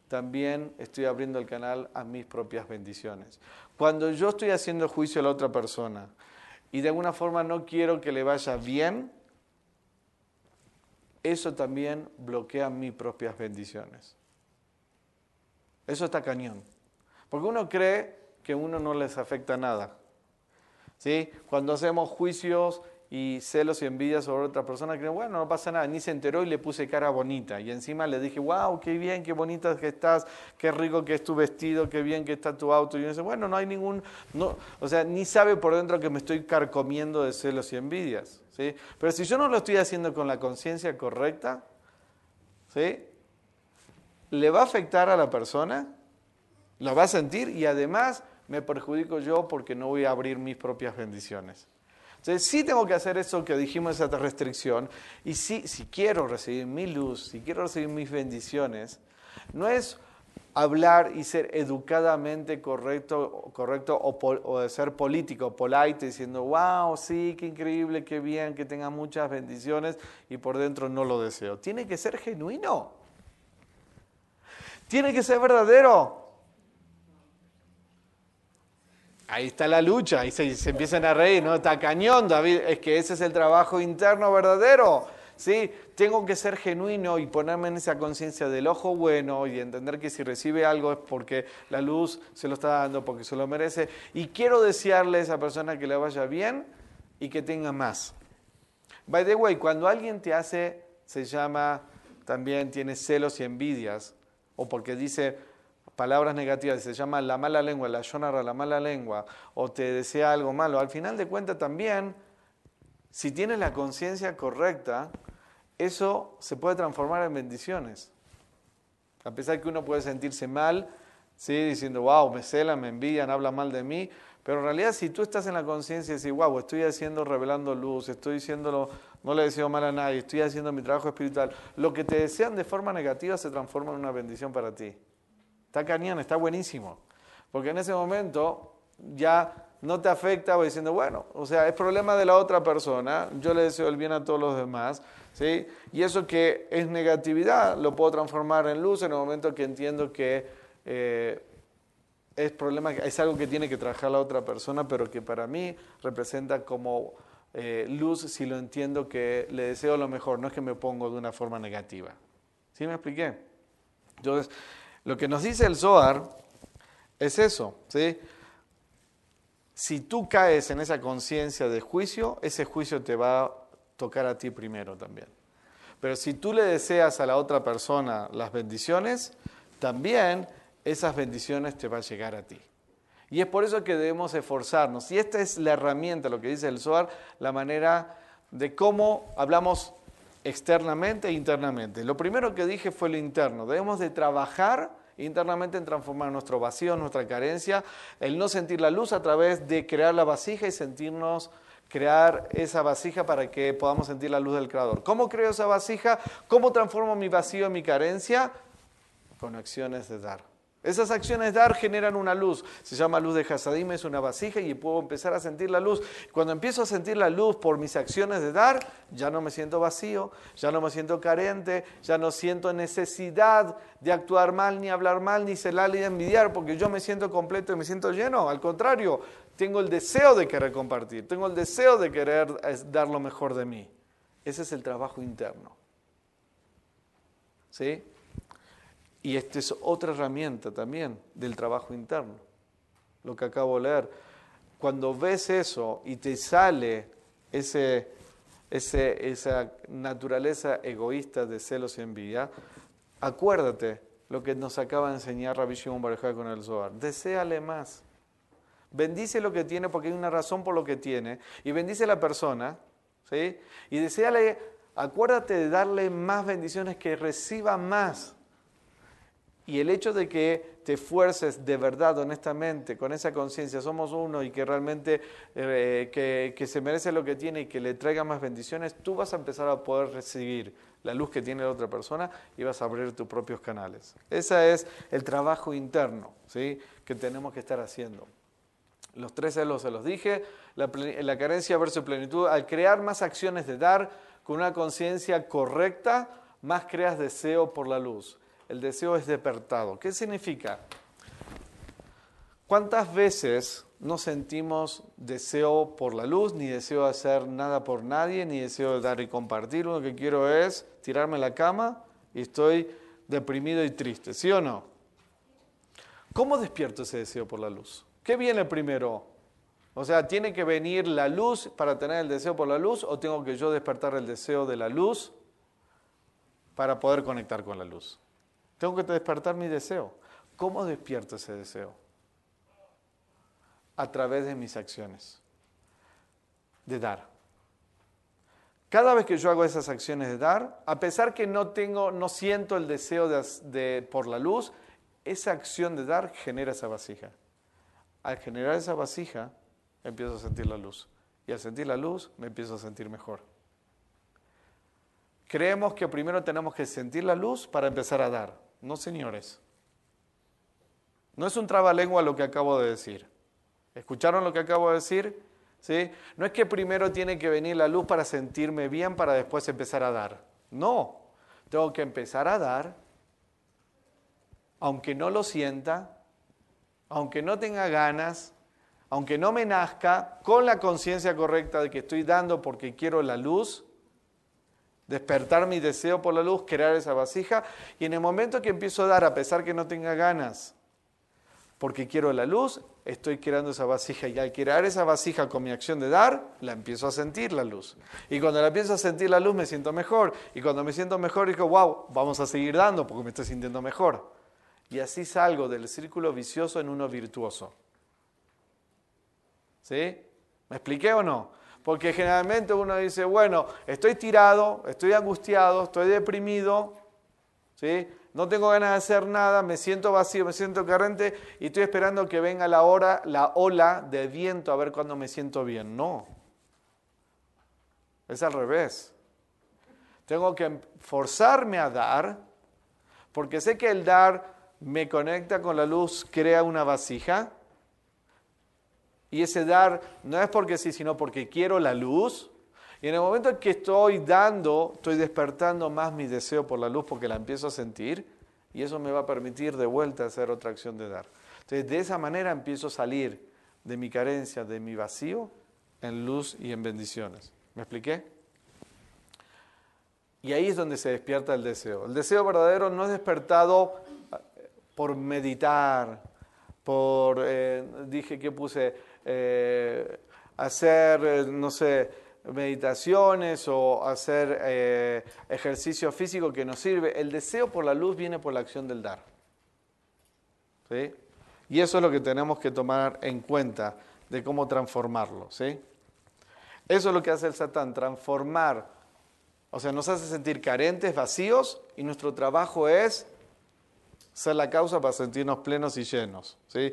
también estoy abriendo el canal a mis propias bendiciones. Cuando yo estoy haciendo juicio a la otra persona y de alguna forma no quiero que le vaya bien, eso también bloquea mis propias bendiciones. Eso está cañón. Porque uno cree que a uno no les afecta nada. ¿Sí? Cuando hacemos juicios y celos y envidias sobre otra persona, creen, bueno, no pasa nada, ni se enteró y le puse cara bonita. Y encima le dije, wow, qué bien, qué bonita que estás, qué rico que es tu vestido, qué bien que está tu auto. Y uno dice, bueno, no hay ningún, no, o sea, ni sabe por dentro que me estoy carcomiendo de celos y envidias. ¿sí? Pero si yo no lo estoy haciendo con la conciencia correcta, ¿sí? ¿le va a afectar a la persona? ¿Lo va a sentir? Y además me perjudico yo porque no voy a abrir mis propias bendiciones. Entonces sí tengo que hacer eso que dijimos, esa restricción. Y sí, si quiero recibir mi luz, si quiero recibir mis bendiciones, no es hablar y ser educadamente correcto, correcto o, o, ser político, polite, diciendo, wow, sí, qué increíble, qué bien, que tenga muchas bendiciones y por dentro no lo deseo. Tiene que ser genuino. Tiene que ser verdadero. Ahí está la lucha, ahí se, se, empiezan a reír, ¿no? Está cañón, David, es que ese es el trabajo interno verdadero, ¿sí? Tengo que ser genuino y ponerme en esa conciencia del ojo bueno y entender que si recibe algo es porque la luz se lo está dando, porque se lo merece. Y quiero desearle a esa persona que le vaya bien y que tenga más. By the way, cuando alguien te hace, se llama, también tiene celos y envidias, o porque dice, palabras negativas, se llama la mala lengua, la shonara, la mala lengua, o te desea algo malo, al final de cuentas también, si tienes la conciencia correcta, eso se puede transformar en bendiciones. A pesar que uno puede sentirse mal, ¿sí? diciendo, wow, me celan, me envidian, hablan mal de mí, pero en realidad si tú estás en la conciencia y dices, wow, estoy haciendo, revelando luz, estoy diciéndolo, no le deseo mal a nadie, estoy haciendo mi trabajo espiritual, lo que te desean de forma negativa se transforma en una bendición para ti. Está cañón, está buenísimo. Porque en ese momento ya no te afecta diciendo, bueno, o sea, es problema de la otra persona, yo le deseo el bien a todos los demás, ¿sí? Y eso que es negatividad lo puedo transformar en luz en el momento que entiendo que eh, es, problema, es algo que tiene que trabajar la otra persona, pero que para mí representa como eh, luz si lo entiendo que le deseo lo mejor, no es que me pongo de una forma negativa. ¿Sí me expliqué? Entonces, lo que nos dice el Zohar es eso, ¿sí? Si tú caes en esa conciencia de juicio, ese juicio te va a tocar a ti primero también. Pero si tú le deseas a la otra persona las bendiciones, también esas bendiciones te van a llegar a ti. Y es por eso que debemos esforzarnos. Y esta es la herramienta, lo que dice el Zohar, la manera de cómo hablamos externamente e internamente. Lo primero que dije fue lo interno. Debemos de trabajar internamente en transformar nuestro vacío, nuestra carencia, el no sentir la luz a través de crear la vasija y sentirnos crear esa vasija para que podamos sentir la luz del Creador. ¿Cómo creo esa vasija? ¿Cómo transformo mi vacío mi carencia? Con acciones de dar. Esas acciones dar generan una luz. Se llama luz de Hasadim, es una vasija y puedo empezar a sentir la luz. Cuando empiezo a sentir la luz por mis acciones de dar, ya no me siento vacío, ya no me siento carente, ya no siento necesidad de actuar mal, ni hablar mal, ni celar, ni envidiar, porque yo me siento completo y me siento lleno. Al contrario, tengo el deseo de querer compartir, tengo el deseo de querer dar lo mejor de mí. Ese es el trabajo interno. ¿Sí? Y esta es otra herramienta también del trabajo interno, lo que acabo de leer. Cuando ves eso y te sale ese, ese, esa naturaleza egoísta de celos y envidia, acuérdate lo que nos acaba de enseñar Rabbi Shimon con el Zohar. Deseale más. Bendice lo que tiene porque hay una razón por lo que tiene. Y bendice a la persona. ¿sí? Y deseale, acuérdate de darle más bendiciones, que reciba más. Y el hecho de que te esfuerces de verdad, honestamente, con esa conciencia, somos uno y que realmente eh, que, se merece lo que tiene y que le traiga más bendiciones, tú vas a empezar a poder recibir la luz que tiene la otra persona y vas a abrir tus propios canales. Ese es el trabajo interno ¿sí? que tenemos que estar haciendo. Los tres celos se los dije, la, la carencia versus plenitud, al crear más acciones de dar con una conciencia correcta, más creas deseo por la luz el deseo es despertado. ¿Qué significa? ¿Cuántas veces no sentimos deseo por la luz, ni deseo de hacer nada por nadie, ni deseo de dar y compartir? Lo que quiero es tirarme a la cama y estoy deprimido y triste, ¿sí o no? ¿Cómo despierto ese deseo por la luz? ¿Qué viene primero? O sea, ¿tiene que venir la luz para tener el deseo por la luz o tengo que yo despertar el deseo de la luz para poder conectar con la luz? Tengo que despertar mi deseo. ¿Cómo despierto ese deseo? A través de mis acciones, de dar. Cada vez que yo hago esas acciones de dar, a pesar que no tengo, no siento el deseo de, por la luz, esa acción de dar genera esa vasija. Al generar esa vasija, empiezo a sentir la luz. Y al sentir la luz, me empiezo a sentir mejor. Creemos que primero tenemos que sentir la luz para empezar a dar. No, señores. No es un trabalengua lo que acabo de decir. ¿Escucharon lo que acabo de decir? ¿Sí? No es que primero tiene que venir la luz para sentirme bien para después empezar a dar. No, tengo que empezar a dar, aunque no lo sienta, aunque no tenga ganas, aunque no me nazca, con la conciencia correcta de que estoy dando porque quiero la luz, despertar mi deseo por la luz, crear esa vasija, y en el momento que empiezo a dar, a pesar que no tenga ganas, porque quiero la luz, estoy creando esa vasija, y al crear esa vasija con mi acción de dar, la empiezo a sentir la luz. Y cuando la empiezo a sentir la luz, me siento mejor, y cuando me siento mejor, digo, wow, vamos a seguir dando porque me estoy sintiendo mejor. Y así salgo del círculo vicioso en uno virtuoso. ¿Sí? ¿Me expliqué o no? Porque generalmente uno dice, bueno, estoy tirado, estoy angustiado, estoy deprimido, ¿sí? no tengo ganas de hacer nada, me siento vacío, me siento carente y estoy esperando que venga la, hora, la ola de viento a ver cuándo me siento bien. No, es al revés. Tengo que forzarme a dar, porque sé que el dar me conecta con la luz, crea una vasija, y ese dar no es porque sí, sino porque quiero la luz. Y en el momento en que estoy dando, estoy despertando más mi deseo por la luz porque la empiezo a sentir y eso me va a permitir de vuelta hacer otra acción de dar. Entonces, de esa manera empiezo a salir de mi carencia, de mi vacío, en luz y en bendiciones. ¿Me expliqué? Y ahí es donde se despierta el deseo. El deseo verdadero no es despertado eh, por meditar, por, eh, dije que puse, eh, hacer, eh, no sé, meditaciones o hacer eh, ejercicio físico que nos sirve. El deseo por la luz viene por la acción del dar. ¿Sí? Y eso es lo que tenemos que tomar en cuenta de cómo transformarlo. ¿sí? Eso es lo que hace el Satán, transformar. O sea, nos hace sentir carentes, vacíos, y nuestro trabajo es ser la causa para sentirnos plenos y llenos. ¿sí?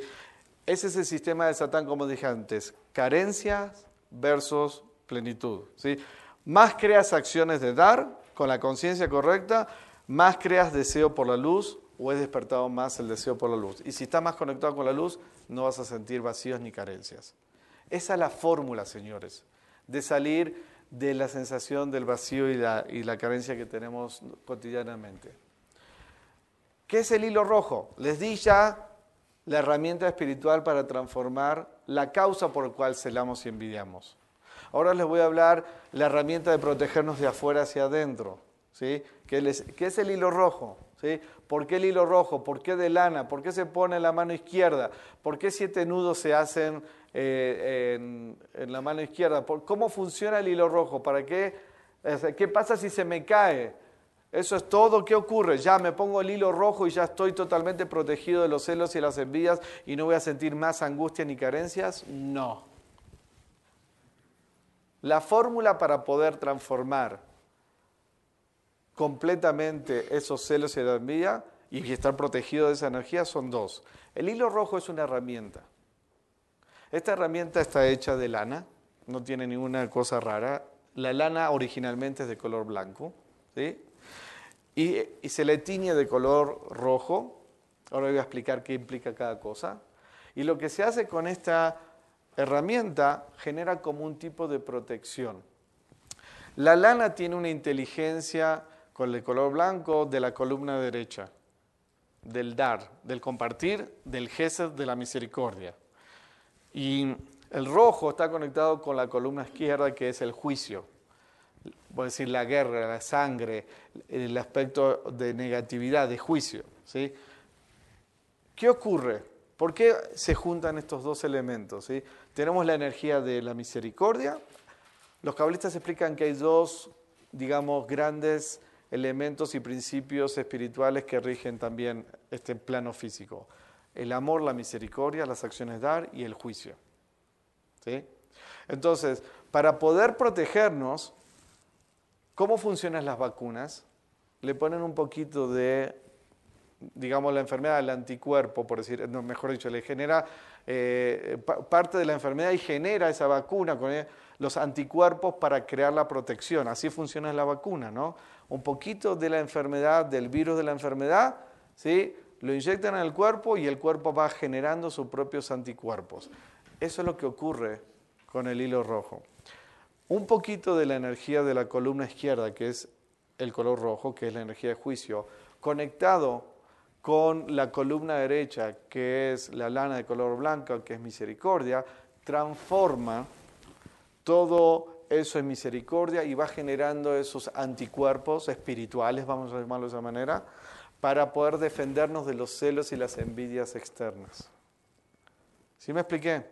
Ese es el sistema de Satán, como dije antes, carencias versus plenitud. ¿sí? Más creas acciones de dar con la conciencia correcta, más creas deseo por la luz o es despertado más el deseo por la luz. Y si estás más conectado con la luz, no vas a sentir vacíos ni carencias. Esa es la fórmula, señores, de salir de la sensación del vacío y la, y la carencia que tenemos cotidianamente. ¿Qué es el hilo rojo? Les di ya la herramienta espiritual para transformar la causa por la cual celamos y envidiamos. Ahora les voy a hablar la herramienta de protegernos de afuera hacia adentro, ¿sí? que, es el hilo rojo. ¿sí? ¿Por qué el hilo rojo? ¿Por qué de lana? ¿Por qué se pone en la mano izquierda? ¿Por qué siete nudos se hacen eh, en, la mano izquierda? ¿Cómo funciona el hilo rojo? ¿Para qué? ¿Qué pasa si se me cae? Eso es todo. ¿Qué ocurre? Ya me pongo el hilo rojo y ya estoy totalmente protegido de los celos y las envidias y no voy a sentir más angustia ni carencias. No. La fórmula para poder transformar completamente esos celos y la envidia y estar protegido de esa energía son dos. El hilo rojo es una herramienta. Esta herramienta está hecha de lana, no tiene ninguna cosa rara. La lana originalmente es de color blanco, ¿sí? Y, se le tiñe de color rojo. Ahora voy a explicar qué implica cada cosa. Y lo que se hace con esta herramienta genera como un tipo de protección. La lana tiene una inteligencia con el color blanco de la columna derecha, del dar, del compartir, del gesed, de la misericordia. Y el rojo está conectado con la columna izquierda que es el juicio a decir, la guerra, la sangre, el aspecto de negatividad, de juicio. ¿sí? ¿Qué ocurre? ¿Por qué se juntan estos dos elementos? ¿sí? Tenemos la energía de la misericordia. Los cabalistas explican que hay dos, digamos, grandes elementos y principios espirituales que rigen también este plano físico. El amor, la misericordia, las acciones dar y el juicio. ¿sí? Entonces, para poder protegernos, ¿Cómo funcionan las vacunas? Le ponen un poquito de, digamos, la enfermedad al anticuerpo, por decir, no, mejor dicho, le genera eh, parte de la enfermedad y genera esa vacuna con los anticuerpos para crear la protección. Así funciona la vacuna, ¿no? Un poquito de la enfermedad, del virus de la enfermedad, ¿sí? Lo inyectan en el cuerpo y el cuerpo va generando sus propios anticuerpos. Eso es lo que ocurre con el hilo rojo un poquito de la energía de la columna izquierda, que es el color rojo, que es la energía de juicio, conectado con la columna derecha, que es la lana de color blanco, que es misericordia, transforma todo eso en misericordia y va generando esos anticuerpos espirituales, vamos a llamarlo de esa manera, para poder defendernos de los celos y las envidias externas. ¿Sí me expliqué?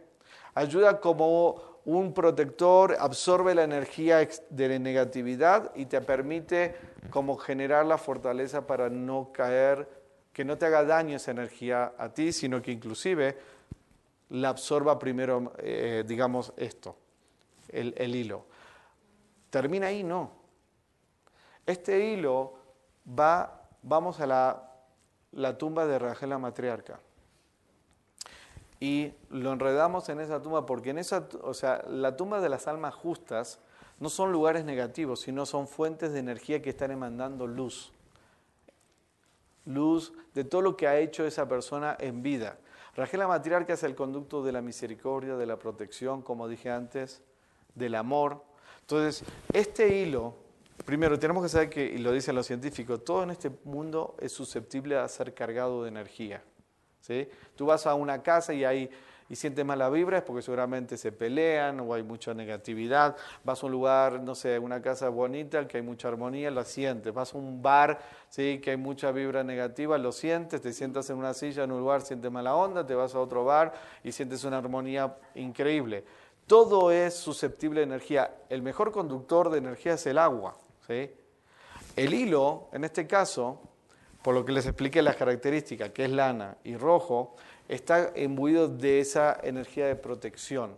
Ayuda como un protector absorbe la energía de la negatividad y te permite como generar la fortaleza para no caer, que no te haga daño esa energía a ti, sino que inclusive la absorba primero, eh, digamos, esto, el, hilo. ¿Termina ahí? No. Este hilo va, vamos a la, la tumba de Rachel la matriarca y lo enredamos en esa tumba porque en esa, o sea, la tumba de las almas justas no son lugares negativos, sino son fuentes de energía que están emandando luz. Luz de todo lo que ha hecho esa persona en vida. Rajela matriarca es el conducto de la misericordia, de la protección, como dije antes, del amor. Entonces, este hilo, primero tenemos que saber que, y lo dicen los científicos, todo en este mundo es susceptible a ser cargado de energía. ¿Sí? Tú vas a una casa y hay y sientes mala vibra es porque seguramente se pelean o hay mucha negatividad. Vas a un lugar, no sé, una casa bonita, que hay mucha armonía, la sientes. Vas a un bar, ¿sí? que hay mucha vibra negativa, lo sientes. Te sientas en una silla en un lugar, sientes mala onda. Te vas a otro bar y sientes una armonía increíble. Todo es susceptible de energía. El mejor conductor de energía es el agua. El hilo, en este caso, por lo que les expliqué las características, que es lana y rojo, está imbuido de esa energía de protección.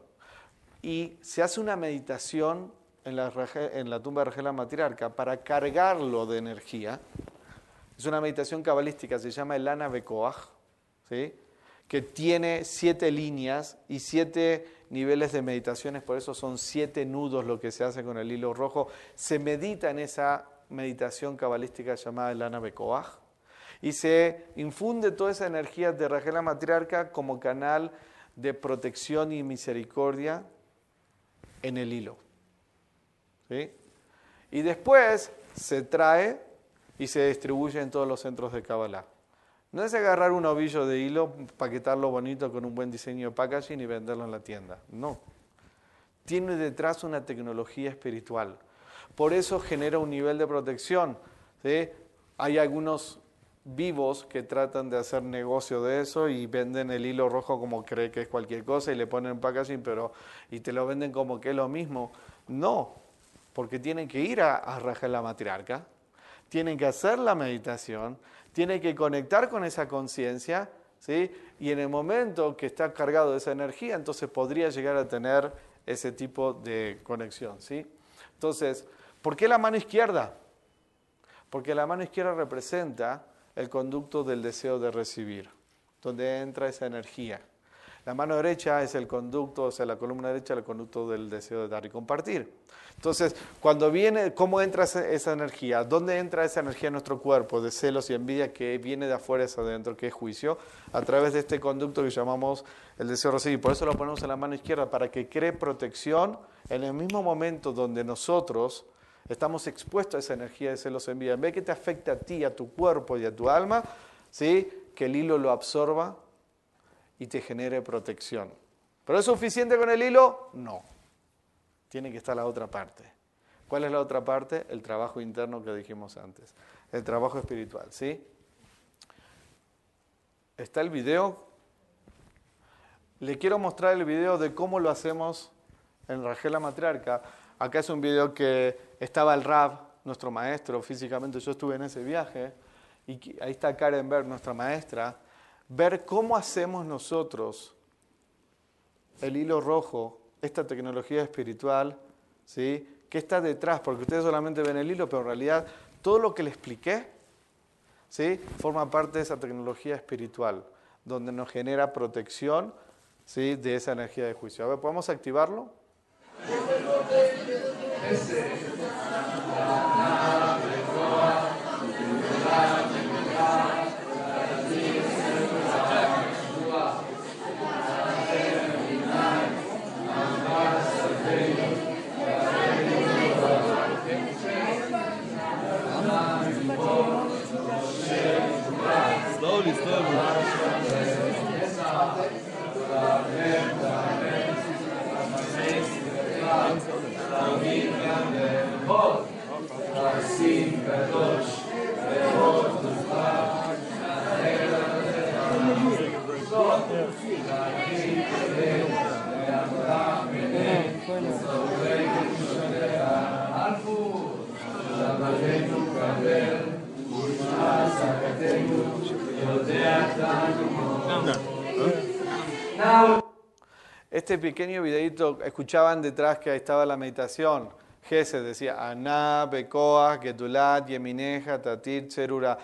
Y se hace una meditación en la, en la tumba de Regela Matriarca para cargarlo de energía. Es una meditación cabalística, se llama el Lana ¿sí? que tiene siete líneas y siete niveles de meditaciones, por eso son siete nudos lo que se hace con el hilo rojo. Se medita en esa meditación cabalística llamada el Lana y se infunde toda esa energía de Rachel la matriarca como canal de protección y misericordia en el hilo. ¿Sí? Y después se trae y se distribuye en todos los centros de Kabbalah. No es agarrar un ovillo de hilo, paquetarlo bonito con un buen diseño de packaging y venderlo en la tienda. No. Tiene detrás una tecnología espiritual. Por eso genera un nivel de protección. ¿sí? Hay algunos vivos que tratan de hacer negocio de eso y venden el hilo rojo como cree que es cualquier cosa y le ponen packaging pero y te lo venden como que es lo mismo. No, porque tienen que ir a, a la matriarca, tienen que hacer la meditación, tienen que conectar con esa conciencia, ¿sí? Y en el momento que está cargado de esa energía, entonces podría llegar a tener ese tipo de conexión, ¿sí? Entonces, ¿por qué la mano izquierda? Porque la mano izquierda representa el conducto del deseo de recibir, donde entra esa energía. La mano derecha es el conducto, o sea, la columna derecha, el conducto del deseo de dar y compartir. Entonces, cuando viene, ¿cómo entra esa energía? ¿Dónde entra esa energía en nuestro cuerpo de celos y envidia que viene de afuera hacia adentro, que es juicio? A través de este conducto que llamamos el deseo de recibir. Por eso lo ponemos en la mano izquierda, para que cree protección en el mismo momento donde nosotros estamos expuestos a esa energía de celos y envidia. En vez que te afecte a ti, a tu cuerpo y a tu alma, ¿sí? que el hilo lo absorba y te genere protección. ¿Pero es suficiente con el hilo? No. Tiene que estar la otra parte. ¿Cuál es la otra parte? El trabajo interno que dijimos antes. El trabajo espiritual, ¿sí? Está el video. Le quiero mostrar el video de cómo lo hacemos en Rajela Matriarca. Acá es un video que estaba el Rab, nuestro maestro, físicamente yo estuve en ese viaje, y ahí está Karen Berg, nuestra maestra, ver cómo hacemos nosotros el hilo rojo, esta tecnología espiritual, ¿sí? ¿Qué está detrás? Porque ustedes solamente ven el hilo, pero en realidad todo lo que le expliqué, ¿sí? Forma parte de esa tecnología espiritual, donde nos genera protección, ¿sí? De esa energía de juicio. A ver, ¿podemos activarlo? Este pequeño videito, escuchaban detrás que ahí estaba la meditación. Gese decía, Aná, Bekoa, Getulat, Yemineja, Tatir, Cherura.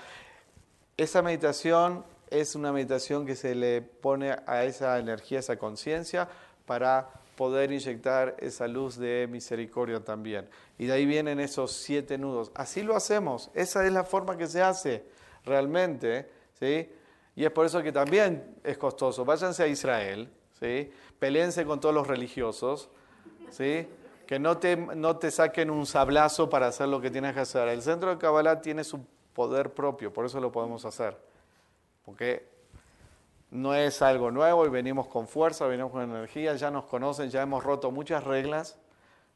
Esa meditación es una meditación que se le pone a esa energía, esa conciencia, para poder inyectar esa luz de misericordia también. Y de ahí vienen esos siete nudos. Así lo hacemos, esa es la forma que se hace realmente, ¿sí? Y es por eso que también es costoso. Váyanse a Israel, ¿sí? Peleense con todos los religiosos, ¿sí? Que no te, no te saquen un sablazo para hacer lo que tienes que hacer. El centro de Kabbalah tiene su poder propio, por eso lo podemos hacer. Porque no es algo nuevo y venimos con fuerza, venimos con energía, ya nos conocen, ya hemos roto muchas reglas,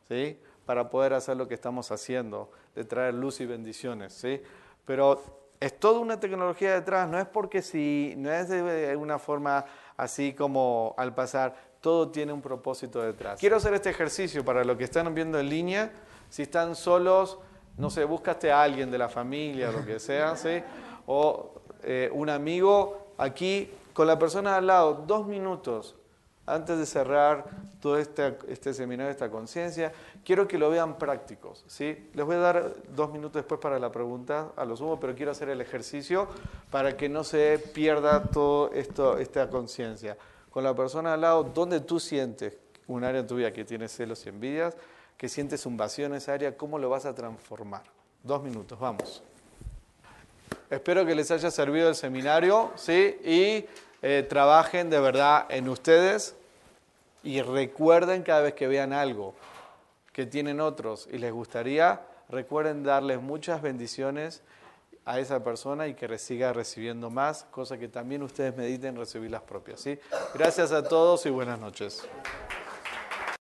¿sí? Para poder hacer lo que estamos haciendo, de traer luz y bendiciones, ¿sí? Pero es toda una tecnología detrás, no es porque si, no es de una forma así como al pasar, todo tiene un propósito detrás. Quiero hacer este ejercicio para los que están viendo en línea, si están solos, no sé, búscate a alguien de la familia, lo que sea, ¿sí? O eh, un amigo aquí con la persona al lado, dos minutos antes de cerrar todo este, este seminario, esta conciencia, quiero que lo vean prácticos. ¿sí? Les voy a dar dos minutos después para la pregunta a los sumo, pero quiero hacer el ejercicio para que no se pierda toda esta conciencia. Con la persona al lado, ¿dónde tú sientes un área en tu vida que tiene celos y envidias, que sientes un vacío en esa área, ¿cómo lo vas a transformar? Dos minutos, vamos. Espero que les haya servido el seminario, ¿sí? Y eh, trabajen de verdad en ustedes y recuerden cada vez que vean algo que tienen otros y les gustaría, recuerden darles muchas bendiciones a esa persona y que siga recibiendo más, cosa que también ustedes mediten recibir las propias. Gracias a todos y buenas noches.